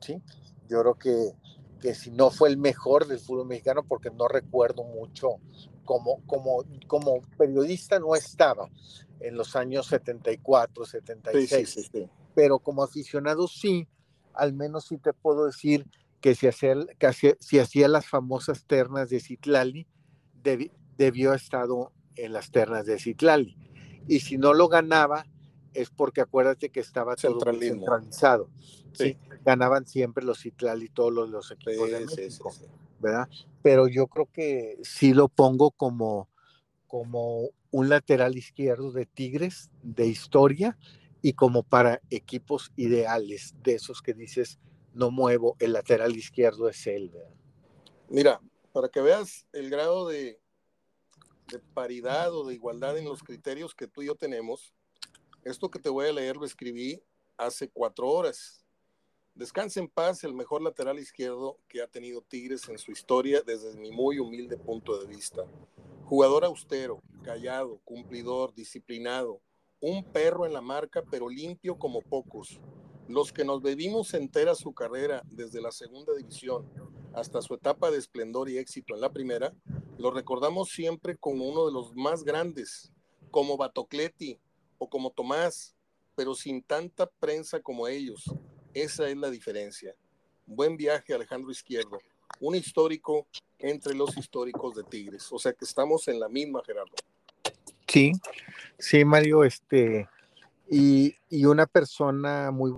¿sí? Yo creo que, que si no fue el mejor del fútbol mexicano, porque no recuerdo mucho como, como, como periodista no estaba en los años 74, 76, pero como aficionado sí, al menos sí te puedo decir que si hacía, si hacía las famosas ternas de Citlali, debió haber estado en las ternas de Citlali. Y si no lo ganaba, es porque acuérdate que estaba todo centralizado. Sí. Ganaban siempre los Citlali, todos los, los equipos de México. Pero yo creo que sí lo pongo como, como un lateral izquierdo de Tigres de historia y como para equipos ideales, de esos que dices, no muevo, el lateral izquierdo es él. Mira, para que veas el grado de paridad o de igualdad en los criterios que tú y yo tenemos, esto que te voy a leer lo escribí hace cuatro horas. Descanse en paz el mejor lateral izquierdo que ha tenido Tigres en su historia desde mi muy humilde punto de vista. Jugador austero, callado, cumplidor, disciplinado, un perro en la marca pero limpio como pocos. Los que nos bebimos entera su carrera desde la segunda división hasta su etapa de esplendor y éxito en la primera, lo recordamos siempre como uno de los más grandes, como Batocleti o como Tomás, pero sin tanta prensa como ellos, esa es la diferencia. Buen viaje, Alejandro Izquierdo. Un histórico entre los históricos de Tigres. O sea que estamos en la misma, Gerardo. Sí, sí, Mario, este, y, una persona muy,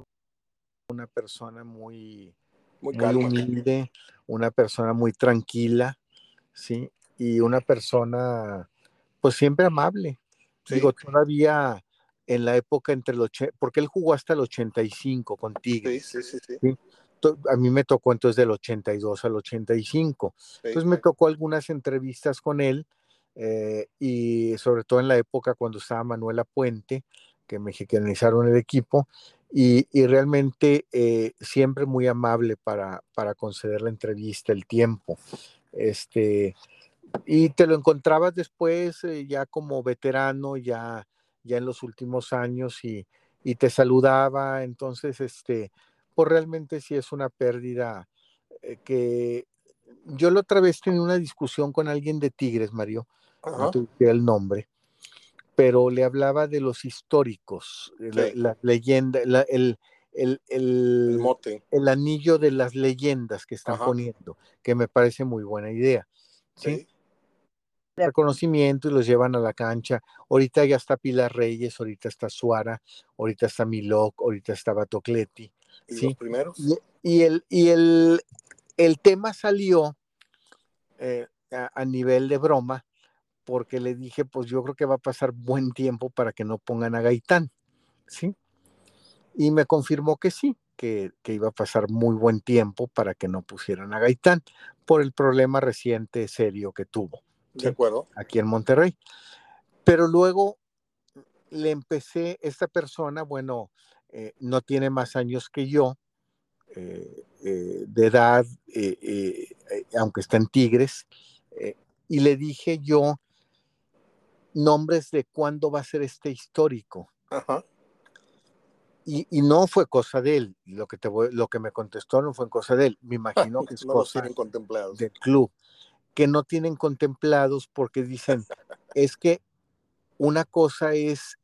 una persona muy, muy, humilde, una persona muy tranquila, sí, y una persona, pues siempre amable. Digo, todavía en la época entre los, porque él jugó hasta el 85 con Tigres. Sí, sí, sí, A mí me tocó entonces del 82 al 85. Entonces me tocó algunas entrevistas con él eh, y sobre todo en la época cuando estaba Manuela Puente, que mexicanizaron el equipo, y, y realmente eh, siempre muy amable para, para conceder la entrevista, el tiempo. Este, y te lo encontrabas después eh, ya como veterano, ya ya en los últimos años y, te saludaba, entonces, este, pues realmente sí es una pérdida eh, que yo la otra vez tenía una discusión con alguien de Tigres, Mario, no tuve el nombre, pero le hablaba de los históricos, la, leyenda, el, el, el, mote. el anillo de las leyendas que están poniendo, que me parece muy buena idea. ¿sí? Reconocimiento y los llevan a la cancha. Ahorita ya está Pilar Reyes, ahorita está Suara, ahorita está Milok, ahorita está Batocleti. ¿Y los primeros? Y, el, y el, el tema salió eh, a, nivel de broma, porque le dije, pues yo creo que va a pasar buen tiempo para que no pongan a Gaitán, ¿sí? Y me confirmó que sí, que, que, iba a pasar muy buen tiempo para que no pusieran a Gaitán por el problema reciente serio que tuvo. De acuerdo. Aquí en Monterrey. Pero luego le empecé, esta persona, bueno, eh, no tiene más años que yo, eh, eh, de edad, aunque está en Tigres, y le dije yo nombres de cuándo va a ser este histórico. Y, no fue cosa de él, lo que, te lo que me contestó no fue cosa de él, me imagino (laughs) que es cosa del club que no tienen contemplados porque dicen, es que una cosa es,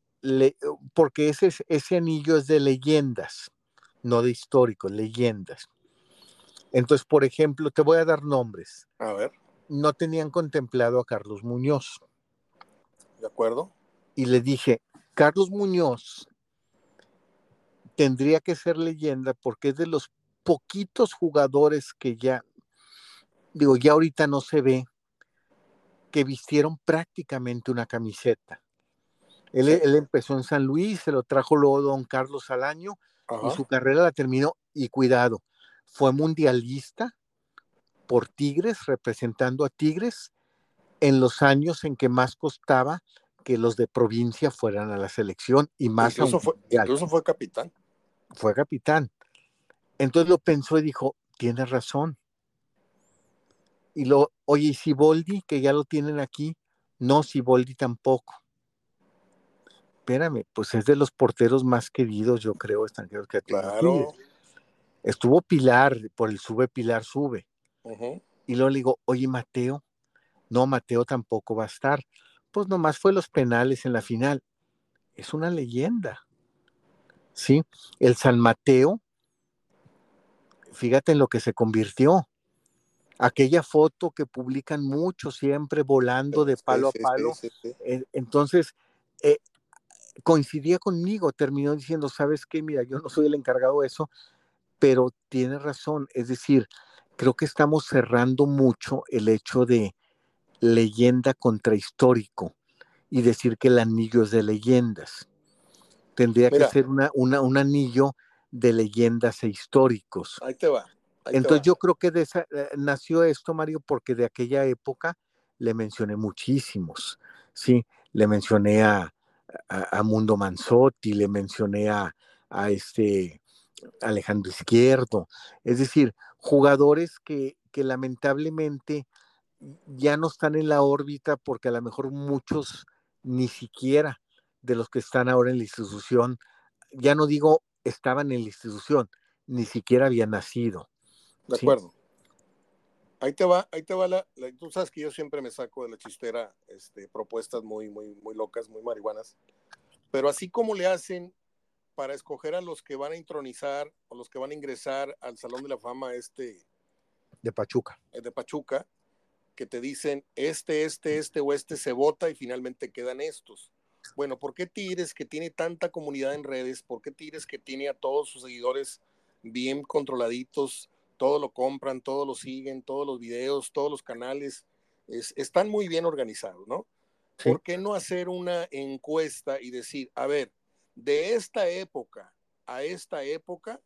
porque ese, ese anillo es de leyendas, no de históricos, leyendas. Entonces, por ejemplo, te voy a dar nombres. A ver. No tenían contemplado a Carlos Muñoz. ¿De acuerdo? Y le dije, Carlos Muñoz tendría que ser leyenda porque es de los poquitos jugadores que ya, digo, ya ahorita no se ve, que vistieron prácticamente una camiseta. Él, empezó en San Luis, se lo trajo luego don Carlos al año y su carrera la terminó. Y cuidado, fue mundialista por Tigres, representando a Tigres en los años en que más costaba que los de provincia fueran a la selección y más. Incluso, fue, incluso fue capitán. Fue capitán. Entonces lo pensó y dijo, tiene razón. Y lo, oye, ¿y Siboldi, que ya lo tienen aquí? No, Siboldi tampoco. Espérame, pues es de los porteros más queridos, yo creo, extranjeros que Claro. Estuvo Pilar, por el sube, Pilar sube. Y luego le digo, oye, Mateo. No, Mateo tampoco va a estar. Pues nomás fue los penales en la final. Es una leyenda. ¿Sí? El San Mateo, fíjate en lo que se convirtió aquella foto que publican mucho siempre volando de palo a palo. Entonces, eh, coincidía conmigo, terminó diciendo, ¿sabes qué? Mira, yo no soy el encargado de eso, pero tiene razón. Es decir, creo que estamos cerrando mucho el hecho de leyenda contra histórico y decir que el anillo es de leyendas. Tendría que ser una, un anillo de leyendas e históricos. Ahí te va. Entonces yo creo que de esa, eh, nació esto, Mario, porque de aquella época le mencioné muchísimos, ¿sí? Le mencioné a, a, Mundo Manzotti, le mencioné a, a, este Alejandro Izquierdo, es decir, jugadores que, que lamentablemente ya no están en la órbita porque a lo mejor muchos ni siquiera de los que están ahora en la institución, ya no digo estaban en la institución, ni siquiera habían nacido. De acuerdo. Ahí te va, ahí te va la, Tú sabes que yo siempre me saco de la chistera este, propuestas muy, muy, muy locas, muy marihuanas. Pero así como le hacen para escoger a los que van a intronizar o los que van a ingresar al Salón de la Fama este... De Pachuca. Eh, de Pachuca, que te dicen este, este, este o este se vota y finalmente quedan estos. Bueno, ¿por qué Tigres que tiene tanta comunidad en redes? ¿Por qué Tigres que tiene a todos sus seguidores bien controladitos? Todo lo compran, todo lo siguen, todos los videos, todos los canales, están muy bien organizados, ¿no? ¿Por qué no hacer una encuesta y decir, a ver, de esta época a esta época,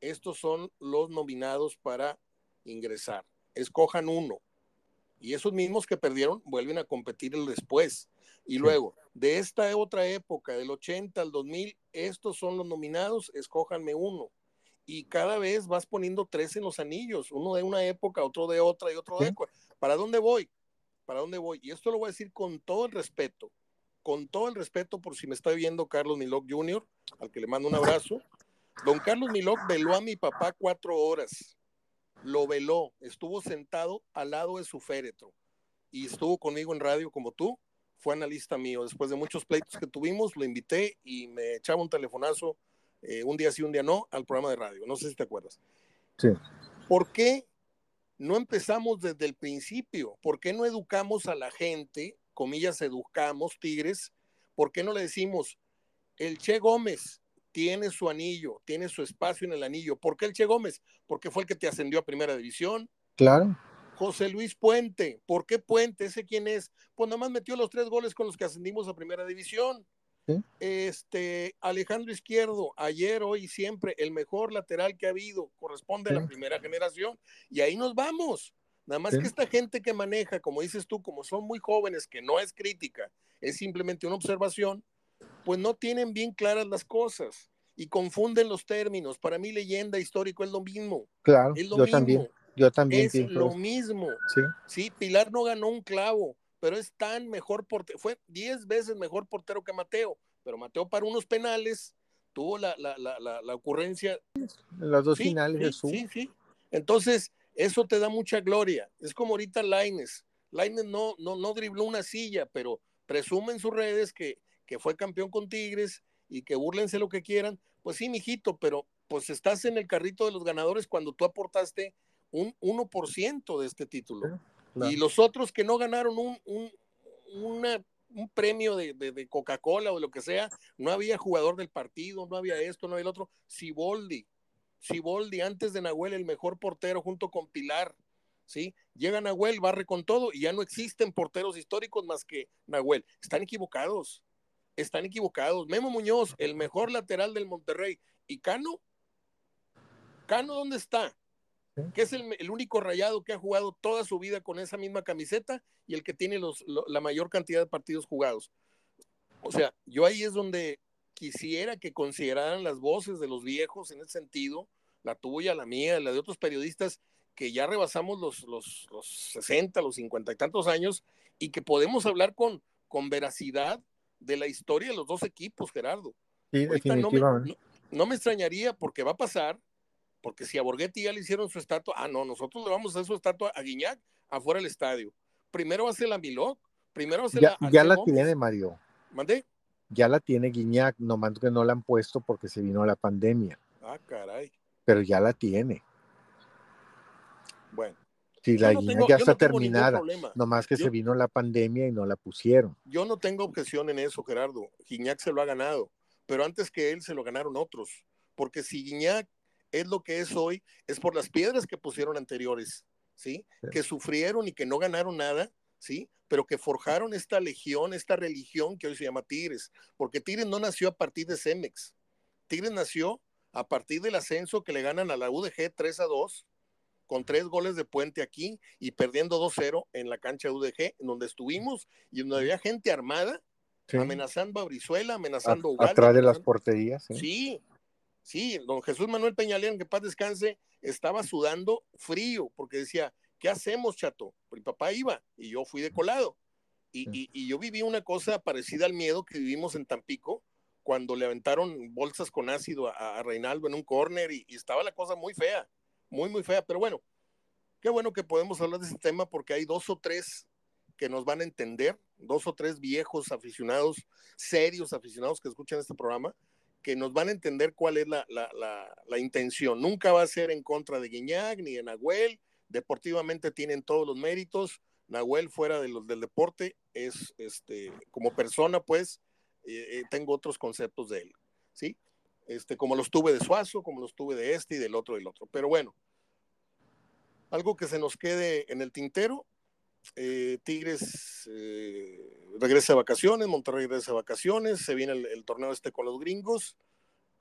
estos son los nominados para ingresar. Escojan uno. Y esos mismos que perdieron vuelven a competir el después. Y luego, de esta otra época, del 80 al 2000, estos son los nominados, escójanme uno y cada vez vas poniendo tres en los anillos, uno de una época, otro de otra y otro de otra. ¿Para dónde voy? ¿Para dónde voy? Y esto lo voy a decir con todo el respeto, con todo el respeto por si me está viendo Carlos Miloc Jr., al que le mando un abrazo. Don Carlos Miloc veló a mi papá cuatro horas, lo veló, estuvo sentado al lado de su féretro y estuvo conmigo en radio como tú, fue analista mío. Después de muchos pleitos que tuvimos, lo invité y me echaba un telefonazo eh, un día sí, un día no, al programa de radio. No sé si te acuerdas. Sí. ¿Por qué no empezamos desde el principio? ¿Por qué no educamos a la gente? Comillas, educamos, tigres. ¿Por qué no le decimos, el Che Gómez tiene su anillo, tiene su espacio en el anillo? ¿Por qué el Che Gómez? Porque fue el que te ascendió a primera división. Claro. José Luis Puente, ¿por qué Puente? ¿Ese quién es? Pues nada más metió los tres goles con los que ascendimos a primera división. Este, Alejandro Izquierdo, ayer, hoy, siempre, el mejor lateral que ha habido, corresponde a la primera generación, y ahí nos vamos. Nada más que esta gente que maneja, como dices tú, como son muy jóvenes, que no es crítica, es simplemente una observación, pues no tienen bien claras las cosas y confunden los términos. Para mí, leyenda histórico es lo mismo. Claro, yo también. Yo también. Es lo mismo. Sí. sí, Pilar no ganó un clavo pero es tan mejor portero, fue 10 veces mejor portero que Mateo, pero Mateo para unos penales tuvo la, la, la, la ocurrencia. Las dos finales de su. Sí, sí. Entonces, eso te da mucha gloria. Es como ahorita Laines. Laines no, no, no dribló una silla, pero presume en sus redes que, que fue campeón con Tigres y que burlense lo que quieran. Pues sí, mijito, pero pues estás en el carrito de los ganadores cuando tú aportaste un 1% de este título. Y los otros que no ganaron un, una un premio de, de, Coca-Cola o lo que sea, no había jugador del partido, no había esto, no había el otro. Siboldi, Siboldi, antes de Nahuel, el mejor portero junto con Pilar, ¿sí? Llega Nahuel, barre con todo y ya no existen porteros históricos más que Nahuel. Están equivocados, están equivocados. Memo Muñoz, el mejor lateral del Monterrey. ¿Y Cano? ¿Cano dónde está? Que es el, único rayado que ha jugado toda su vida con esa misma camiseta y el que tiene los, la mayor cantidad de partidos jugados. O sea, yo ahí es donde quisiera que consideraran las voces de los viejos en ese sentido, la tuya, la mía, la de otros periodistas que ya rebasamos los, los, los 60, los 50 y tantos años y que podemos hablar con, con veracidad de la historia de los dos equipos, Gerardo. Sí, definitivamente. no me extrañaría porque va a pasar porque si a Borghetti ya le hicieron su estatua, ah, no, nosotros le vamos a hacer su estatua a Guiñac afuera del estadio. Primero ser la Milok, primero ser ya, la. Ya la tiene, Mario. ¿Mandé? Ya la tiene Guiñac, nomás que no la han puesto porque se vino la pandemia. Ah, caray. Pero ya la tiene. Bueno. Sí, la Guiñac ya está terminada, nomás que se vino la pandemia y no la pusieron. Yo no tengo objeción en eso, Gerardo. Guiñac se lo ha ganado, pero antes que él se lo ganaron otros. Porque si Guiñac es lo que es hoy, es por las piedras que pusieron anteriores, ¿sí? Que sufrieron y que no ganaron nada, ¿sí? Pero que forjaron esta legión, esta religión que hoy se llama Tigres, porque Tigres no nació a partir de Cemex, Tigres nació a partir del ascenso que le ganan a la UDG 3 a 2, con tres goles de puente aquí y perdiendo 2-0 en la cancha UDG, en donde estuvimos y donde había gente armada, amenazando a Brizuela, amenazando a, Atrás de las porterías. sí, Sí, don Jesús Manuel Peñalén, que paz descanse, estaba sudando frío porque decía, ¿qué hacemos, chato? Mi papá iba y yo fui de colado. Y, yo viví una cosa parecida al miedo que vivimos en Tampico cuando le aventaron bolsas con ácido a, Reinaldo en un córner y, estaba la cosa muy fea, muy, muy fea. Pero bueno, qué bueno que podemos hablar de ese tema porque hay dos o tres que nos van a entender, dos o tres viejos aficionados, serios aficionados que escuchan este programa que nos van a entender cuál es la, intención. Nunca va a ser en contra de Guiñac ni de Nahuel. Deportivamente tienen todos los méritos. Nahuel fuera de los del deporte es, este, como persona, pues, eh, eh, tengo otros conceptos de él, ¿sí? Este, como los tuve de Suazo, como los tuve de este y del otro y del otro. Pero bueno, algo que se nos quede en el tintero, eh, Tigres eh, regresa a vacaciones, Monterrey regresa a vacaciones, se viene el, torneo este con los gringos.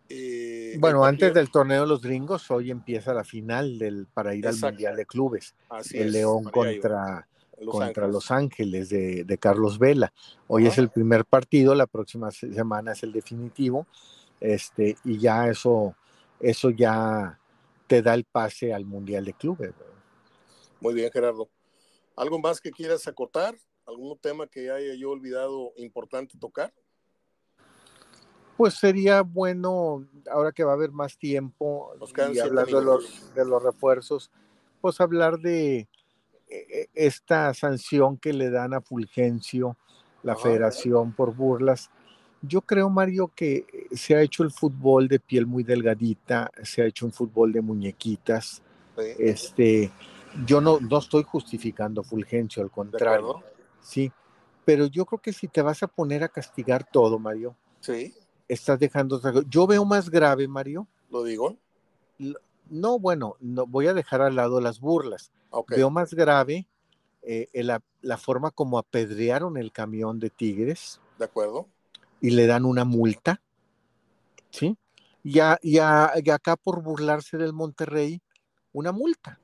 Eh, bueno, antes del torneo de los gringos, hoy empieza la final del, para ir al Mundial de Clubes. el León contra, los contra Ángeles. Los Ángeles de, Carlos Vela. Hoy es el primer partido, la próxima semana es el definitivo. Este, y ya eso, eso ya te da el pase al Mundial de Clubes. Muy bien, Gerardo. ¿Algo más que quieras acotar? ¿Algún tema que haya yo olvidado importante tocar? Pues sería bueno, ahora que va a haber más tiempo, y hablando de los, de los refuerzos, pues hablar de eh, eh, esta sanción que le dan a Fulgencio, la federación por burlas. Yo creo, Mario, que se ha hecho el fútbol de piel muy delgadita, se ha hecho un fútbol de muñequitas. Este, yo no, no estoy justificando Fulgencio, al contrario. Sí, pero yo creo que si te vas a poner a castigar todo, Mario, sí. estás dejando. Yo veo más grave, Mario. ¿Lo digo? No, bueno, no, voy a dejar al lado las burlas. Veo más grave eh, la, la, forma como apedrearon el camión de Tigres. De acuerdo. Y le dan una multa. ¿Sí? Y, y acá por burlarse del Monterrey, una multa.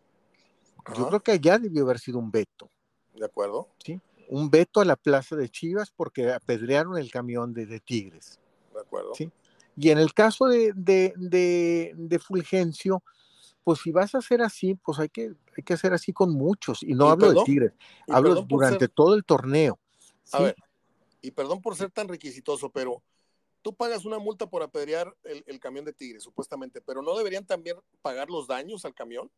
Yo creo que allá debió haber sido un veto. De acuerdo. Sí. Un veto a la plaza de Chivas porque apedrearon el camión de, Tigres. De acuerdo. ¿sí? Y en el caso de, de, Fulgencio, pues si vas a hacer así, pues hay que, hay que hacer así con muchos. Y no hablo de Tigres, hablo durante todo el torneo. A ver, y perdón por ser tan requisitoso, pero tú pagas una multa por apedrear el, el, camión de Tigres, supuestamente, pero ¿no deberían también pagar los daños al camión?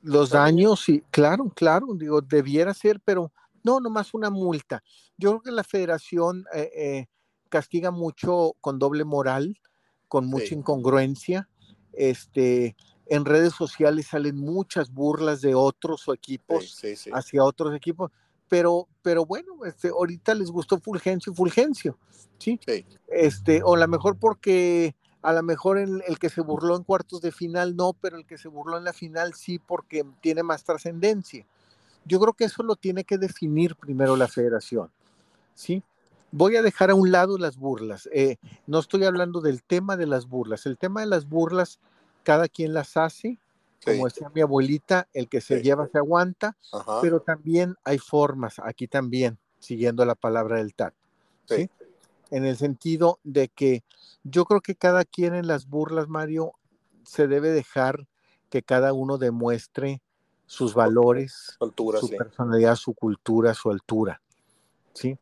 Los daños, sí, claro, claro, digo, debiera ser, pero no, nomás una multa. Yo creo que la federación eh, eh, castiga mucho con doble moral, con mucha incongruencia. Este, en redes sociales salen muchas burlas de otros equipos hacia otros equipos. Pero, pero bueno, este, ahorita les gustó Fulgencio y Fulgencio, ¿sí? Este, o a lo mejor porque a lo mejor el, el, que se burló en cuartos de final no, pero el que se burló en la final sí porque tiene más trascendencia. Yo creo que eso lo tiene que definir primero la federación, ¿sí? Voy a dejar a un lado las burlas. Eh, no estoy hablando del tema de las burlas. El tema de las burlas, cada quien las hace, como decía mi abuelita, el que se lleva se aguanta, pero también hay formas, aquí también, siguiendo la palabra del TAT. ¿sí? En el sentido de que yo creo que cada quien en las burlas, Mario, se debe dejar que cada uno demuestre sus valores, su, personalidad, su cultura, su altura. ¿sí?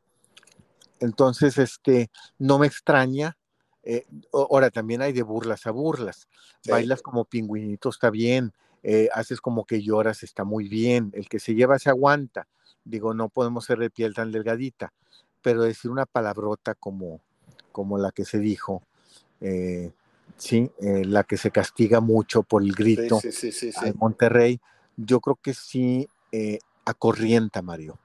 Entonces, este, no me extraña. Eh, ahora, también hay de burlas a burlas. Bailas como pingüinito, está bien. Eh, haces como que lloras, está muy bien. El que se lleva se aguanta. Digo, no podemos ser de piel tan delgadita, pero decir una palabrota como, como la que se dijo, eh, sí, la que se castiga mucho por el grito en Monterrey, yo creo que sí eh, acorrienta, Mario.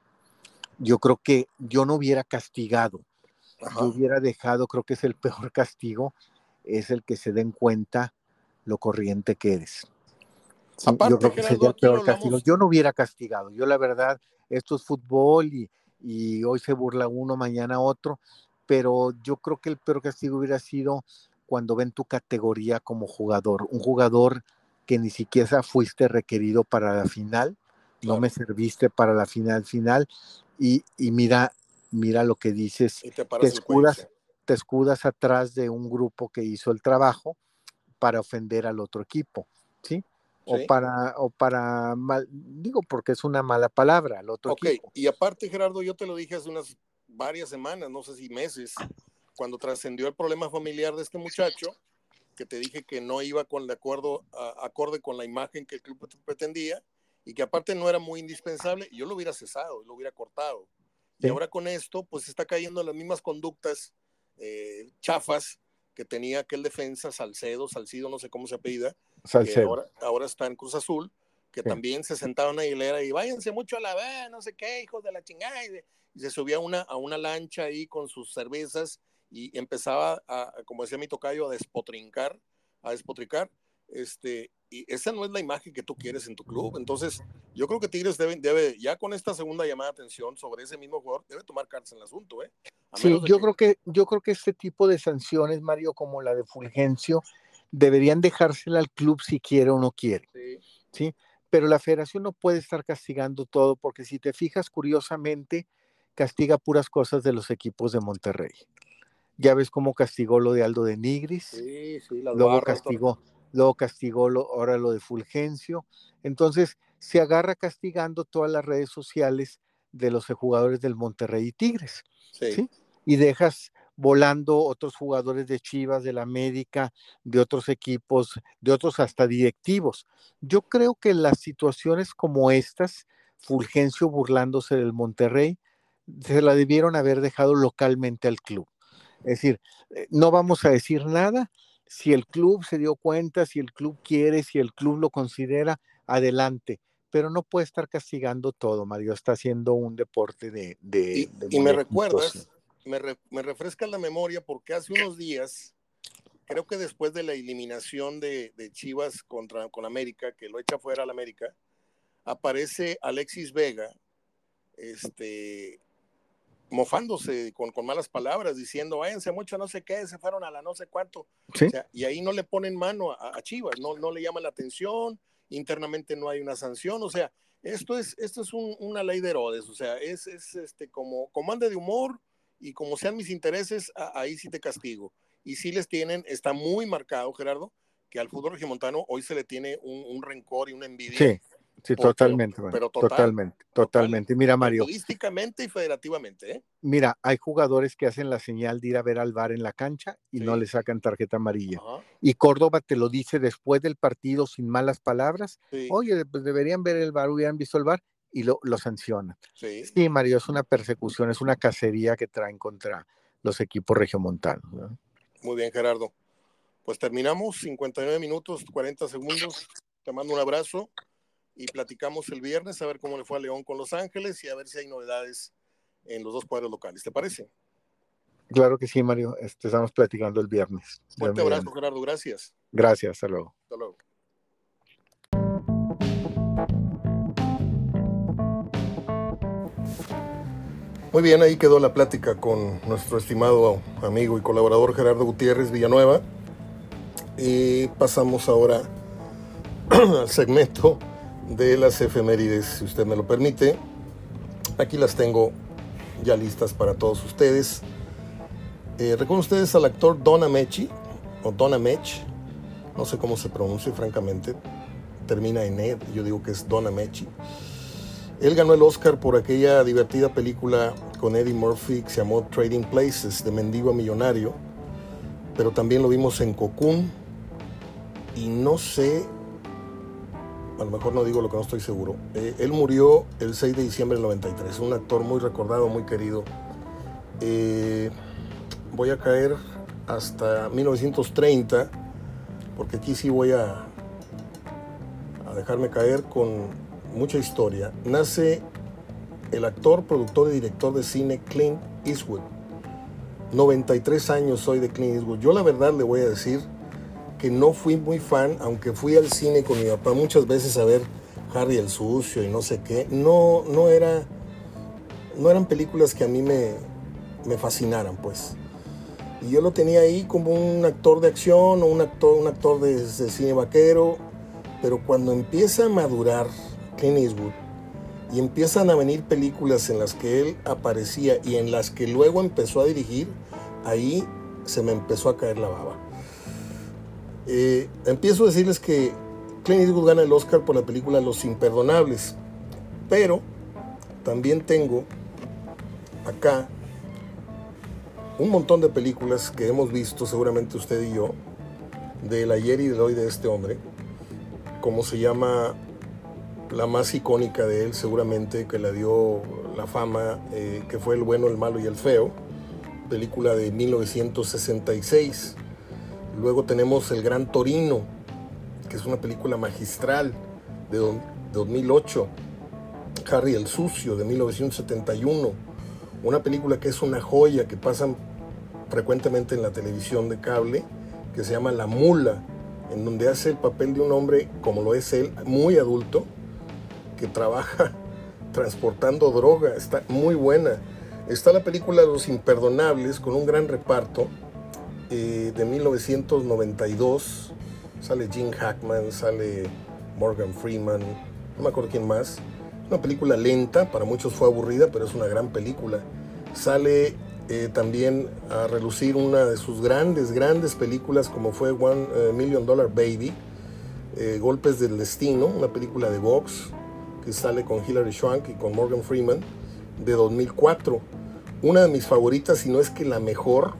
Yo creo que yo no hubiera castigado, yo hubiera dejado, creo que es el peor (laughs) castigo, es el que se den cuenta lo corriente que eres. yo creo que sería el peor castigo. Yo no hubiera castigado. Yo la verdad, esto es fútbol y, y hoy se burla uno, mañana otro, pero yo creo que el peor castigo hubiera sido cuando ven tu categoría como jugador, un jugador que ni siquiera fuiste requerido para la final, no me serviste para la final final y, mira, mira lo que dices, te, escudas, te escudas atrás de un grupo que hizo el trabajo para ofender al otro equipo, ¿sí? O para, o para mal, digo porque es una mala palabra al otro equipo. Y aparte, Gerardo, yo te lo dije hace unas varias semanas, no sé si meses, cuando trascendió el problema familiar de este muchacho, que te dije que no iba con de acuerdo, acorde con la imagen que el club pretendía y que aparte no era muy indispensable, yo lo hubiera cesado, lo hubiera cortado. Y ahora con esto, pues está cayendo en las mismas conductas eh, chafas que tenía aquel defensa, Salcedo, Salcido, no sé cómo se apellida, que ahora, ahora está en Cruz Azul, que también se sentaba en una hilera y váyanse mucho a la vez, no sé qué, hijos de la chingada, y, se subía una, a una lancha ahí con sus cervezas y empezaba a, como decía mi tocayo, a despotrincar, a despotricar, este, y esa no es la imagen que tú quieres en tu club. Entonces, yo creo que Tigres debe, debe ya con esta segunda llamada de atención sobre ese mismo jugador, debe tomar cartas en el asunto, ¿eh? sí, yo creo que yo creo que este tipo de sanciones, Mario, como la de Fulgencio, deberían dejársela al club si quiere o no quiere. Sí. ¿sí? Pero la federación no puede estar castigando todo, porque si te fijas, curiosamente, castiga puras cosas de los equipos de Monterrey. Ya ves cómo castigó lo de Aldo de Nigris. Sí, sí, luego castigó, luego castigó lo, ahora lo de Fulgencio. Entonces se agarra castigando todas las redes sociales de los jugadores del Monterrey y Tigres. Sí. Y dejas volando otros jugadores de Chivas, de la América, de otros equipos, de otros hasta directivos. Yo creo que las situaciones como estas, Fulgencio burlándose del Monterrey, se la debieron haber dejado localmente al club. Es decir, eh, no vamos a decir nada. Si el club se dio cuenta, si el club quiere, si el club lo considera, adelante. Pero no puede estar castigando todo, Mario. Está haciendo un deporte de... de, y, me recuerdas, me, me, refresca la memoria porque hace unos días, creo que después de la eliminación de, de Chivas contra, con América, que lo echa fuera al América, aparece Alexis Vega, este, mofándose con, con, malas palabras, diciendo, váyanse mucho, no sé qué, se fueron a la no sé cuánto. y ahí no le ponen mano a, Chivas, no, no le llaman la atención, internamente no hay una sanción, o sea, esto es, esto es una ley de Herodes, o sea, es, es este, como comanda de humor y como sean mis intereses, ahí sí te castigo. Y sí les tienen, está muy marcado, Gerardo, que al fútbol regimontano hoy se le tiene un, un rencor y una envidia Sí, totalmente, pero totalmente, totalmente. Mira, Mario. Futbolísticamente y federativamente, ¿eh? Mira, hay jugadores que hacen la señal de ir a ver al bar en la cancha y no le sacan tarjeta amarilla. Y Córdoba te lo dice después del partido sin malas palabras. Oye, pues deberían ver el bar, hubieran visto el bar y lo, lo sancionan. Sí. sí, Mario, es una persecución, es una cacería que traen contra los equipos regiomontanos. Muy bien, Gerardo. Pues terminamos, 59 minutos, 40 segundos. Te mando un abrazo y platicamos el viernes a ver cómo le fue a León con Los Ángeles y a ver si hay novedades en los dos cuadros locales. ¿Te parece? Claro que sí, Mario. Este, estamos platicando el viernes. Fuerte abrazo, Gerardo. Gracias. Gracias. Hasta luego. Hasta luego. Muy bien, ahí quedó la plática con nuestro estimado amigo y colaborador Gerardo Gutiérrez Villanueva. Y pasamos ahora (clears throat) al segmento de las efemérides, si usted me lo permite. Aquí las tengo ya listas para todos ustedes. Eh, ¿Recuerdan ustedes al actor Don Ameche? O Don Ameche, no sé cómo se pronuncia francamente. Termina en Ed, yo digo que es Don Ameche. Él ganó el Oscar por aquella divertida película con Eddie Murphy que se llamó Trading Places, de mendigo a millonario, pero también lo vimos en Cocoon y no sé, a lo mejor no digo lo que no estoy seguro. Eh, él murió el 6 de diciembre del 93, un actor muy recordado, muy querido. Eh, voy a caer hasta 1930, porque aquí sí voy a, a dejarme caer con mucha historia, nace el actor, productor y director de cine Clint Eastwood. 93 años soy de Clint Eastwood. Yo la verdad le voy a decir que no fui muy fan, aunque fui al cine con mi papá muchas veces a ver Harry el Sucio y no sé qué. No, no era, no eran películas que a mí me, me fascinaran, pues. Y yo lo tenía ahí como un actor de acción o un actor, un actor de, cine vaquero, pero cuando empieza a madurar Clint Eastwood y empiezan a venir películas en las que él aparecía y en las que luego empezó a dirigir, ahí se me empezó a caer la baba. Eh, empiezo a decirles que Clint Eastwood gana el Oscar por la película Los Imperdonables, pero también tengo acá un montón de películas que hemos visto, seguramente usted y yo, del ayer y del hoy de este hombre, como se llama la más icónica de él seguramente que la dio la fama, eh, que fue El bueno, el malo y el feo, película de 1966. Luego tenemos El Gran Torino, que es una película magistral de 2008. Harry el Sucio de 1971, una película que es una joya que pasan frecuentemente en la televisión de cable, que se llama La Mula, en donde hace el papel de un hombre, como lo es él, muy adulto, que trabaja (laughs) transportando droga. Está muy buena. Está la película Los Imperdonables con un gran reparto eh, de 1992. Sale Jim Hackman, sale Morgan Freeman, no me acuerdo quién más. Una película lenta, para muchos fue aburrida, pero es una gran película. Sale eh, también a relucir una de sus grandes, grandes películas como fue One eh, Million Dollar Baby, Golpes del Destino, una película de box que sale con Hilary Swank y con Morgan Freeman, de 2004. Una de mis favoritas, si no es que la mejor,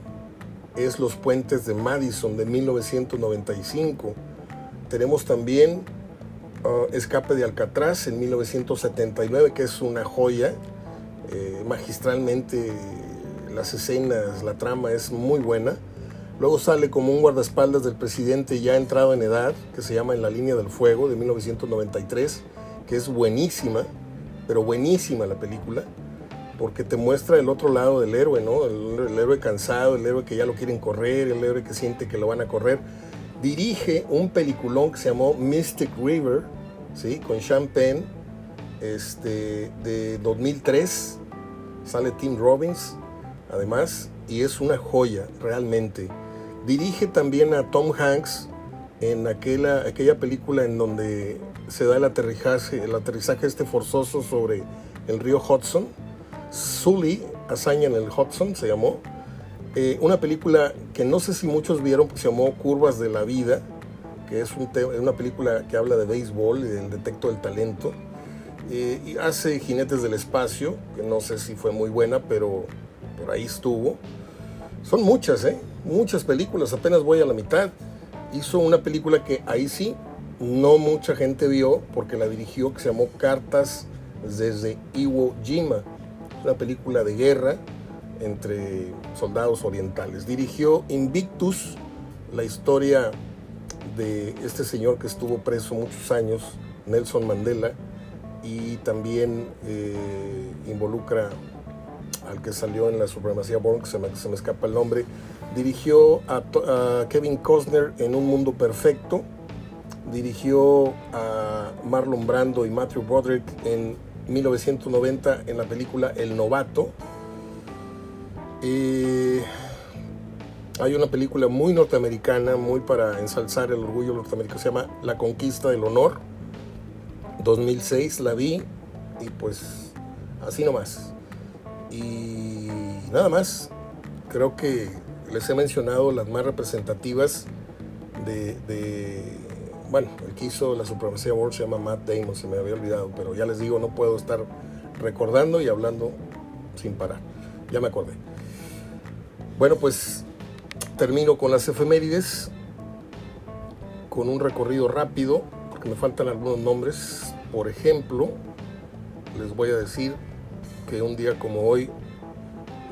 es Los Puentes de Madison de 1995. Tenemos también uh, Escape de Alcatraz en 1979, que es una joya. Eh, magistralmente las escenas, la trama es muy buena. Luego sale como un guardaespaldas del presidente ya entrado en edad, que se llama En la línea del fuego, de 1993 que es buenísima, pero buenísima la película, porque te muestra el otro lado del héroe, ¿no? El, héroe cansado, el héroe que ya lo quieren correr, el héroe que siente que lo van a correr. Dirige un peliculón que se llamó Mystic River, ¿sí? Con Sean Penn, este, de 2003. Sale Tim Robbins, además, y es una joya, realmente. Dirige también a Tom Hanks en aquella, aquella película en donde se da el aterrizaje, el aterrizaje este forzoso sobre el río Hudson. Sully, hazaña en el Hudson, se llamó. Eh, una película que no sé si muchos vieron, se llamó Curvas de la Vida, que es un una película que habla de béisbol y del detecto del talento. Eh, y hace Jinetes del Espacio, que no sé si fue muy buena, pero por ahí estuvo. Son muchas, ¿eh? Muchas películas, apenas voy a la mitad. Hizo una película que ahí sí no mucha gente vio porque la dirigió que se llamó Cartas desde Iwo Jima, una película de guerra entre soldados orientales. Dirigió Invictus, la historia de este señor que estuvo preso muchos años Nelson Mandela, y también eh, involucra al que salió en la supremacía Born, que se me, se me escapa el nombre, dirigió a, a, Kevin Costner en Un Mundo Perfecto, dirigió a Marlon Brando y Matthew Broderick en 1990 en la película El Novato. Eh, hay una película muy norteamericana, muy para ensalzar el orgullo norteamericano, se llama La Conquista del Honor. 2006 la vi y pues así nomás. Y nada más, creo que les he mencionado las más representativas de, de bueno, el que hizo la Supremacía Award se llama Matt Damon, se me había olvidado, pero ya les digo, no puedo estar recordando y hablando sin parar. Ya me acordé. Bueno, pues termino con las efemérides, con un recorrido rápido, porque me faltan algunos nombres. Por ejemplo, les voy a decir que un día como hoy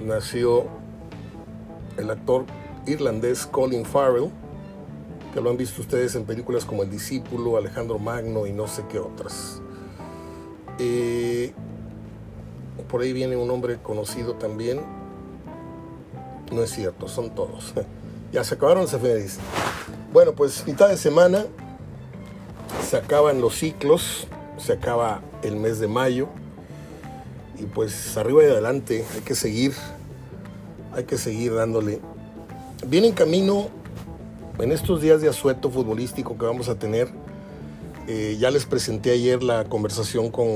nació el actor irlandés Colin Farrell, que lo han visto ustedes en películas como El Discípulo, Alejandro Magno y no sé qué otras. Eh, por ahí viene un hombre conocido también. No es cierto, son todos. (laughs) ya se acabaron las efemérides. Bueno, pues mitad de semana se acaban los ciclos, se acaba el mes de mayo y pues arriba y adelante hay que seguir, hay que seguir dándole. Viene en camino en estos días de asueto futbolístico que vamos a tener, eh, ya les presenté ayer la conversación con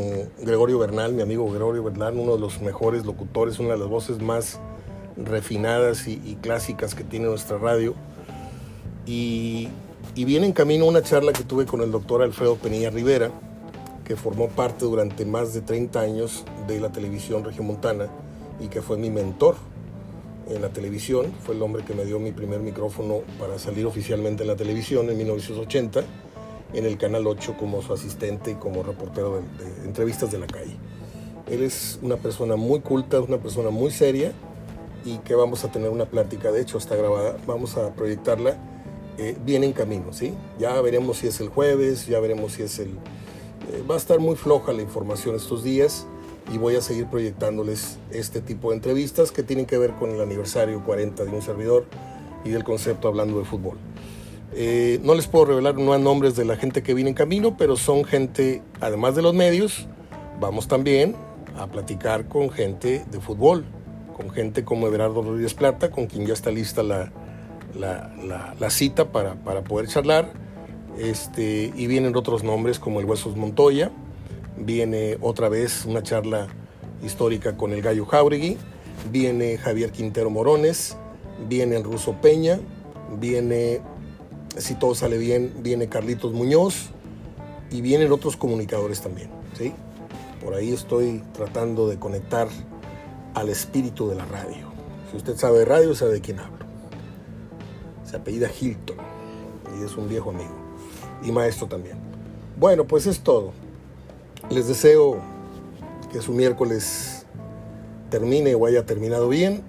Gregorio Bernal, mi amigo Gregorio Bernal, uno de los mejores locutores, una de las voces más refinadas y, clásicas que tiene nuestra radio. Y, y, viene en camino una charla que tuve con el doctor Alfredo Penilla Rivera, que formó parte durante más de 30 años de la televisión regiomontana y que fue mi mentor en la televisión, fue el hombre que me dio mi primer micrófono para salir oficialmente en la televisión en 1980, en el Canal 8 como su asistente y como reportero de, de entrevistas de la calle. Él es una persona muy culta, una persona muy seria y que vamos a tener una plática, de hecho está grabada, vamos a proyectarla eh, bien en camino, ¿sí? Ya veremos si es el jueves, ya veremos si es el... Eh, va a estar muy floja la información estos días y voy a seguir proyectándoles este tipo de entrevistas que tienen que ver con el aniversario 40 de un servidor y del concepto hablando de fútbol. Eh, no les puedo revelar no nombres de la gente que viene en camino, pero son gente, además de los medios, vamos también a platicar con gente de fútbol, con gente como Everardo Rodríguez Plata, con quien ya está lista la, la, la, cita para, para, poder charlar. Este, y vienen otros nombres como el Huesos Montoya, viene otra vez una charla histórica con el Gallo Jauregui, viene Javier Quintero Morones, viene el Ruso Peña, viene, si todo sale bien, viene Carlitos Muñoz y vienen otros comunicadores también. ¿sí? Por ahí estoy tratando de conectar al espíritu de la radio. Si usted sabe de radio, sabe de quién hablo. Se apellida Hilton y es un viejo amigo y maestro también. Bueno, pues es todo. Les deseo que su miércoles termine o haya terminado bien.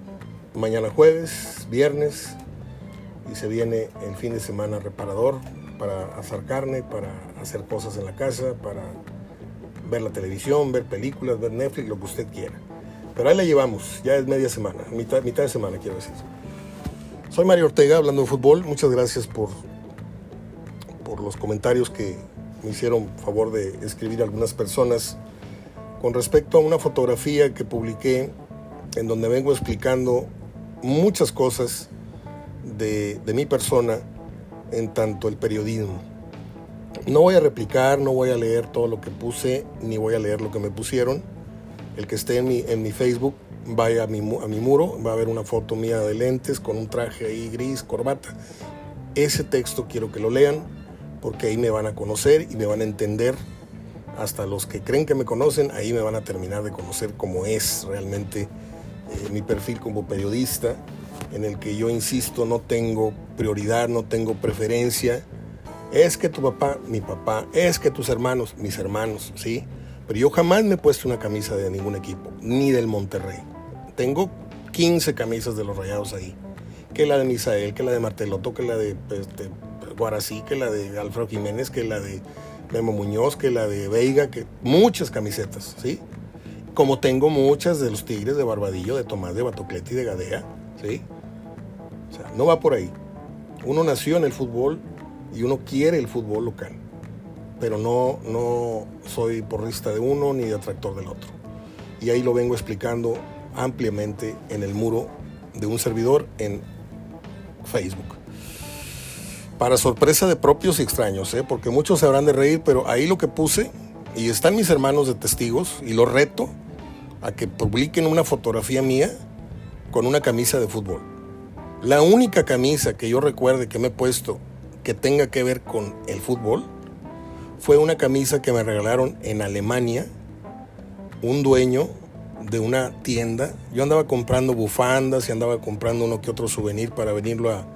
Mañana jueves, viernes, y se viene el fin de semana reparador para asar carne, para hacer cosas en la casa, para ver la televisión, ver películas, ver Netflix, lo que usted quiera. Pero ahí la llevamos, ya es media semana, mitad, mitad de semana quiero decir. Soy Mario Ortega, hablando de fútbol. Muchas gracias por, por los comentarios que, me hicieron favor de escribir algunas personas con respecto a una fotografía que publiqué en donde vengo explicando muchas cosas de, de, mi persona en tanto el periodismo. No voy a replicar, no voy a leer todo lo que puse, ni voy a leer lo que me pusieron. El que esté en mi, en mi Facebook, vaya a mi, a mi muro, va a ver una foto mía de lentes con un traje ahí gris, corbata. Ese texto quiero que lo lean porque ahí me van a conocer y me van a entender. Hasta los que creen que me conocen, ahí me van a terminar de conocer cómo es realmente eh, mi perfil como periodista, en el que yo insisto, no tengo prioridad, no tengo preferencia. Es que tu papá, mi papá, es que tus hermanos, mis hermanos, ¿sí? Pero yo jamás me he puesto una camisa de ningún equipo, ni del Monterrey. Tengo 15 camisas de los rayados ahí. Que la de Misael, que la de Marteloto, que la de este, Guarací, que la de Alfredo Jiménez, que la de Memo Muñoz, que la de Veiga, que muchas camisetas, ¿sí? Como tengo muchas de los Tigres, de Barbadillo, de Tomás, de Batocleti, de Gadea, ¿sí? O sea, no va por ahí. Uno nació en el fútbol y uno quiere el fútbol local, pero no, no soy porrista de uno ni de atractor del otro. Y ahí lo vengo explicando ampliamente en el muro de un servidor en Facebook. Para sorpresa de propios y extraños, ¿eh? porque muchos se habrán de reír, pero ahí lo que puse, y están mis hermanos de testigos, y los reto a que publiquen una fotografía mía con una camisa de fútbol. La única camisa que yo recuerde que me he puesto que tenga que ver con el fútbol fue una camisa que me regalaron en Alemania un dueño de una tienda. Yo andaba comprando bufandas y andaba comprando uno que otro souvenir para venirlo a,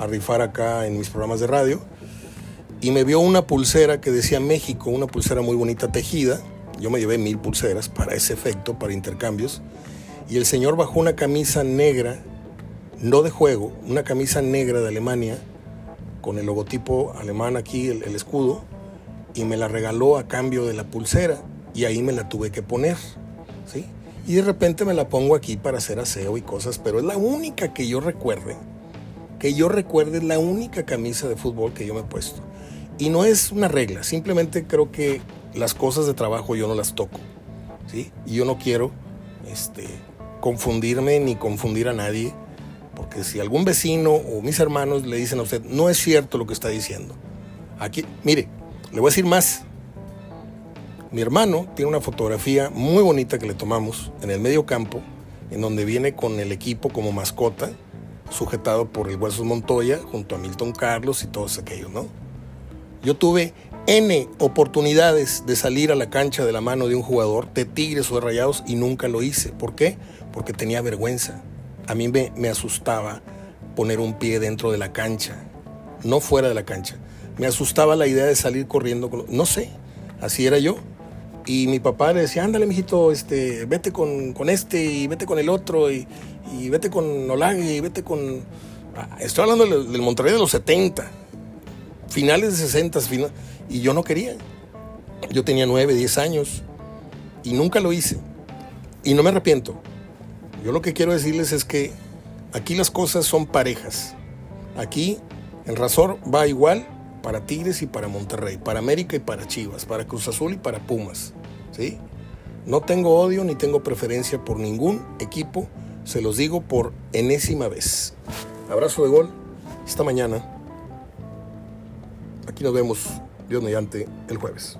a rifar acá en mis programas de radio. Y me vio una pulsera que decía México, una pulsera muy bonita tejida. Yo me llevé mil pulseras para ese efecto, para intercambios. Y el señor bajó una camisa negra, no de juego, una camisa negra de Alemania, con el logotipo alemán aquí, el, escudo, y me la regaló a cambio de la pulsera. Y ahí me la tuve que poner. ¿sí? Y de repente me la pongo aquí para hacer aseo y cosas, pero es la única que yo recuerde que yo recuerde es la única camisa de fútbol que yo me he puesto. Y no es una regla, simplemente creo que las cosas de trabajo yo no las toco. ¿sí? Y yo no quiero este, confundirme ni confundir a nadie, porque si algún vecino o mis hermanos le dicen a usted, no es cierto lo que está diciendo. Aquí, mire, le voy a decir más. Mi hermano tiene una fotografía muy bonita que le tomamos en el medio campo, en donde viene con el equipo como mascota sujetado por el Huesos Montoya junto a Milton Carlos y todos aquellos, ¿no? Yo tuve N oportunidades de salir a la cancha de la mano de un jugador de Tigres o de Rayados y nunca lo hice. ¿Por qué? Porque tenía vergüenza. A mí me, me asustaba poner un pie dentro de la cancha, no fuera de la cancha. Me asustaba la idea de salir corriendo. No sé, así era yo. Y mi papá le decía, ándale, mijito, este, vete con, con este y vete con el otro y, y vete con Olague y vete con... Ah, estoy hablando del, Monterrey de los 70, finales de 60, final, y yo no quería. Yo tenía 9, 10 años y nunca lo hice. Y no me arrepiento. Yo lo que quiero decirles es que aquí las cosas son parejas. Aquí el Razor va igual para Tigres y para Monterrey, para América y para Chivas, para Cruz Azul y para Pumas. ¿sí? No tengo odio ni tengo preferencia por ningún equipo, se los digo por enésima vez. Abrazo de gol, esta mañana. Aquí nos vemos, Dios mediante, el jueves.